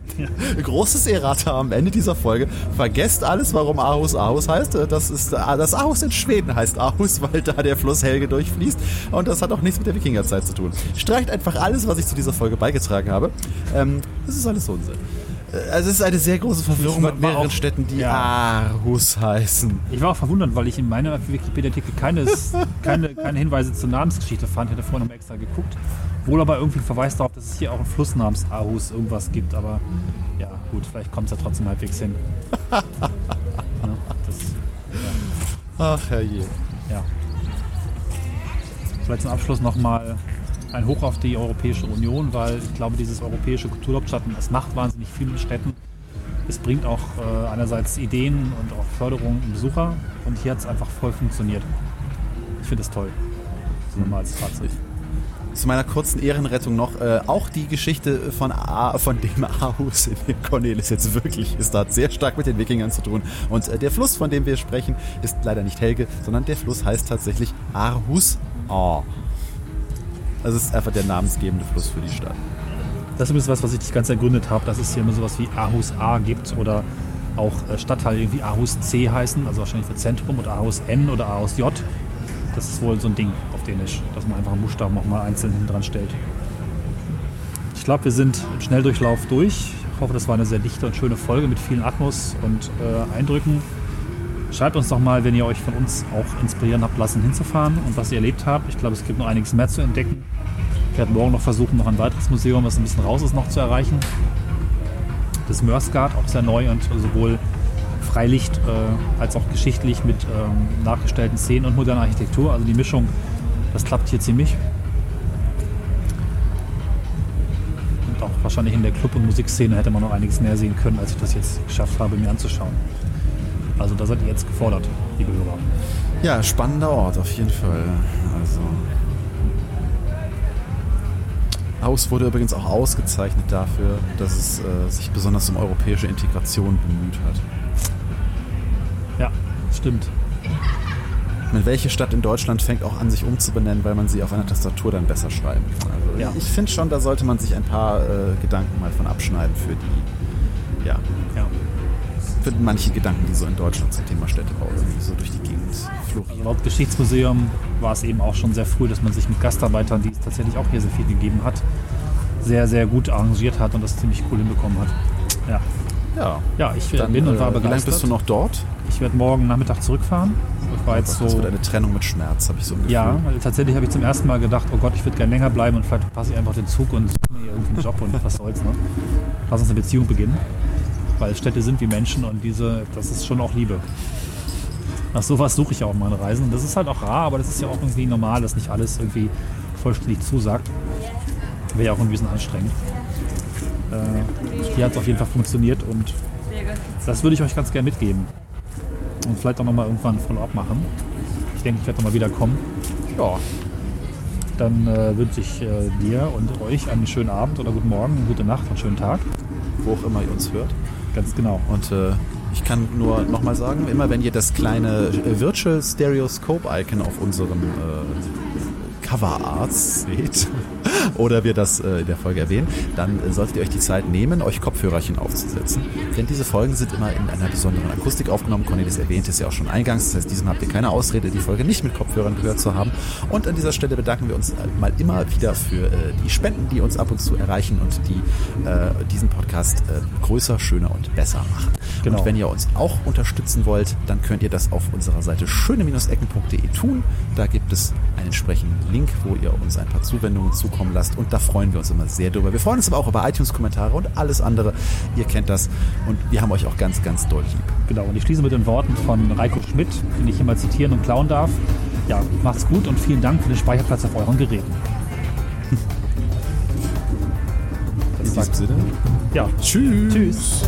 Großes Errata am Ende dieser Folge. Vergesst alles, warum Aarhus Aarhus heißt. Das ist das Aarhus in Schweden heißt Aarhus, weil da der Fluss Helge durchfließt. Und das hat auch nichts mit der Wikingerzeit zu tun. Streicht einfach alles, was ich zu dieser Folge beigetragen habe. Ähm, das ist alles Unsinn. Äh, Also es ist eine sehr große Verwirrung mit mehreren auch- Städten, die ja. Aarhus heißen. Ich war auch verwundert, weil ich in meinem Wikipedia-Artikel keines, keine, keine Hinweise zur Namensgeschichte fand. Ich hätte vorhin noch extra geguckt. Wohl aber irgendwie ein Verweis darauf, dass es hier auch einen Fluss namens Aarhus irgendwas gibt. Aber ja, gut, vielleicht kommt es ja trotzdem halbwegs hin. ja, das, Ach herrje. ja. Vielleicht zum Abschluss nochmal ein Hoch auf die Europäische Union, weil ich glaube, dieses europäische Kulturhauptstadt, es macht wahnsinnig viel mit Städten. Es bringt auch äh, einerseits Ideen und auch Förderung im Besucher und hier hat es einfach voll funktioniert. Ich finde es toll. Das nochmal als Fazit. Zu meiner kurzen Ehrenrettung noch, äh, auch die Geschichte von, A, von dem Aarhus, in dem Cornelis jetzt wirklich ist, hat sehr stark mit den Wikingern zu tun. Und äh, der Fluss, von dem wir sprechen, ist leider nicht Helge, sondern der Fluss heißt tatsächlich Aarhus. Oh. Also es ist einfach der namensgebende Fluss für die Stadt. Das ist übrigens was, was ich nicht ganz ergründet habe, dass es hier immer sowas wie Aarhus A gibt oder auch äh, Stadtteile irgendwie Aarhus C heißen, also wahrscheinlich für Zentrum und Aarhus N oder Aarhus J. Das ist wohl so ein Ding auf Dänisch, dass man einfach einen Buchstaben auch mal einzeln hinten dran stellt. Ich glaube, wir sind im Schnelldurchlauf durch. Ich hoffe, das war eine sehr dichte und schöne Folge mit vielen Atmos und äh, Eindrücken. Schreibt uns doch mal, wenn ihr euch von uns auch inspirieren habt lassen, hinzufahren und was ihr erlebt habt. Ich glaube, es gibt noch einiges mehr zu entdecken. Ich werde morgen noch versuchen, noch ein weiteres Museum, was ein bisschen raus ist, noch zu erreichen. Das Mörsgard, auch sehr neu und sowohl Freilicht äh, als auch geschichtlich mit ähm, nachgestellten Szenen und moderner Architektur. Also die Mischung, das klappt hier ziemlich. Und auch wahrscheinlich in der Club- und Musikszene hätte man noch einiges mehr sehen können, als ich das jetzt geschafft habe, mir anzuschauen. Also da seid ihr jetzt gefordert, liebe Hörer. Ja, spannender Ort auf jeden Fall. Also Haus wurde übrigens auch ausgezeichnet dafür, dass es äh, sich besonders um europäische Integration bemüht hat. Ja, stimmt. Mit welche Stadt in Deutschland fängt auch an, sich umzubenennen, weil man sie auf einer Tastatur dann besser schreiben kann? Also Ja. Ich finde schon, da sollte man sich ein paar äh, Gedanken mal von abschneiden für die, ja, Ja. Für manche Gedanken, die so in Deutschland zum Thema Städtebau irgendwie so durch die Gegend florieren. Also laut Geschichtsmuseum war es eben auch schon sehr früh, dass man sich mit Gastarbeitern, die es tatsächlich auch hier sehr viel gegeben hat, sehr, sehr gut arrangiert hat und das ziemlich cool hinbekommen hat. Ja, Ja, ja ich dann, bin und war äh, wie lange begeistert. bist du noch dort? Ich werde morgen Nachmittag zurückfahren. Ich war jetzt Das so. wird eine Trennung mit Schmerz, habe ich so ein Gefühl. Ja, weil tatsächlich habe ich zum ersten Mal gedacht, oh Gott, ich würde gerne länger bleiben und vielleicht passe ich einfach den Zug und suche mir irgendwie einen Job und was soll's, ne? Lass uns eine Beziehung beginnen. Weil Städte sind wie Menschen und diese, das ist schon auch Liebe. Nach sowas suche ich ja auch meine Reisen. Und das ist halt auch rar, aber das ist ja auch irgendwie normal, dass nicht alles irgendwie vollständig zusagt. Wäre ja auch ein bisschen anstrengend. Äh, hier hat es auf jeden Fall funktioniert und das würde ich euch ganz gerne mitgeben. Und vielleicht auch nochmal irgendwann ein Follow-up machen. Ich denke, ich werde nochmal wieder kommen. Ja. Dann äh, wünsche ich äh, dir und euch einen schönen Abend oder guten Morgen, gute Nacht einen schönen Tag. Wo auch immer ihr uns hört. Ganz genau. Und äh, ich kann nur nochmal sagen, immer wenn ihr das kleine äh, Virtual Stereoscope Icon auf unserem äh, Cover Arts seht oder wir das äh, in der Folge erwähnen, dann äh, solltet ihr euch die Zeit nehmen, euch Kopfhörerchen aufzusetzen. Denn diese Folgen sind immer in einer besonderen Akustik aufgenommen. Cornelis erwähnte es ja auch schon eingangs. Das heißt, diesem habt ihr keine Ausrede, die Folge nicht mit Kopfhörern gehört zu haben. Und an dieser Stelle bedanken wir uns äh, mal immer wieder für äh, die Spenden, die uns ab und zu erreichen und die äh, diesen Podcast äh, größer, schöner und besser machen. Genau. Und wenn ihr uns auch unterstützen wollt, dann könnt ihr das auf unserer Seite schöne-ecken.de tun. Da gibt es einen entsprechenden Link, wo ihr uns ein paar Zuwendungen zukommen lasst. Und da freuen wir uns immer sehr drüber. Wir freuen uns aber auch über iTunes-Kommentare und alles andere. Ihr kennt das. Und wir haben euch auch ganz, ganz doll lieb. Genau. Und ich schließe mit den Worten von Reiko Schmidt, den ich hier mal zitieren und klauen darf. Ja, macht's gut und vielen Dank für den Speicherplatz auf euren Geräten. In diesem Sinne. Ja, Tschüss. tschüss.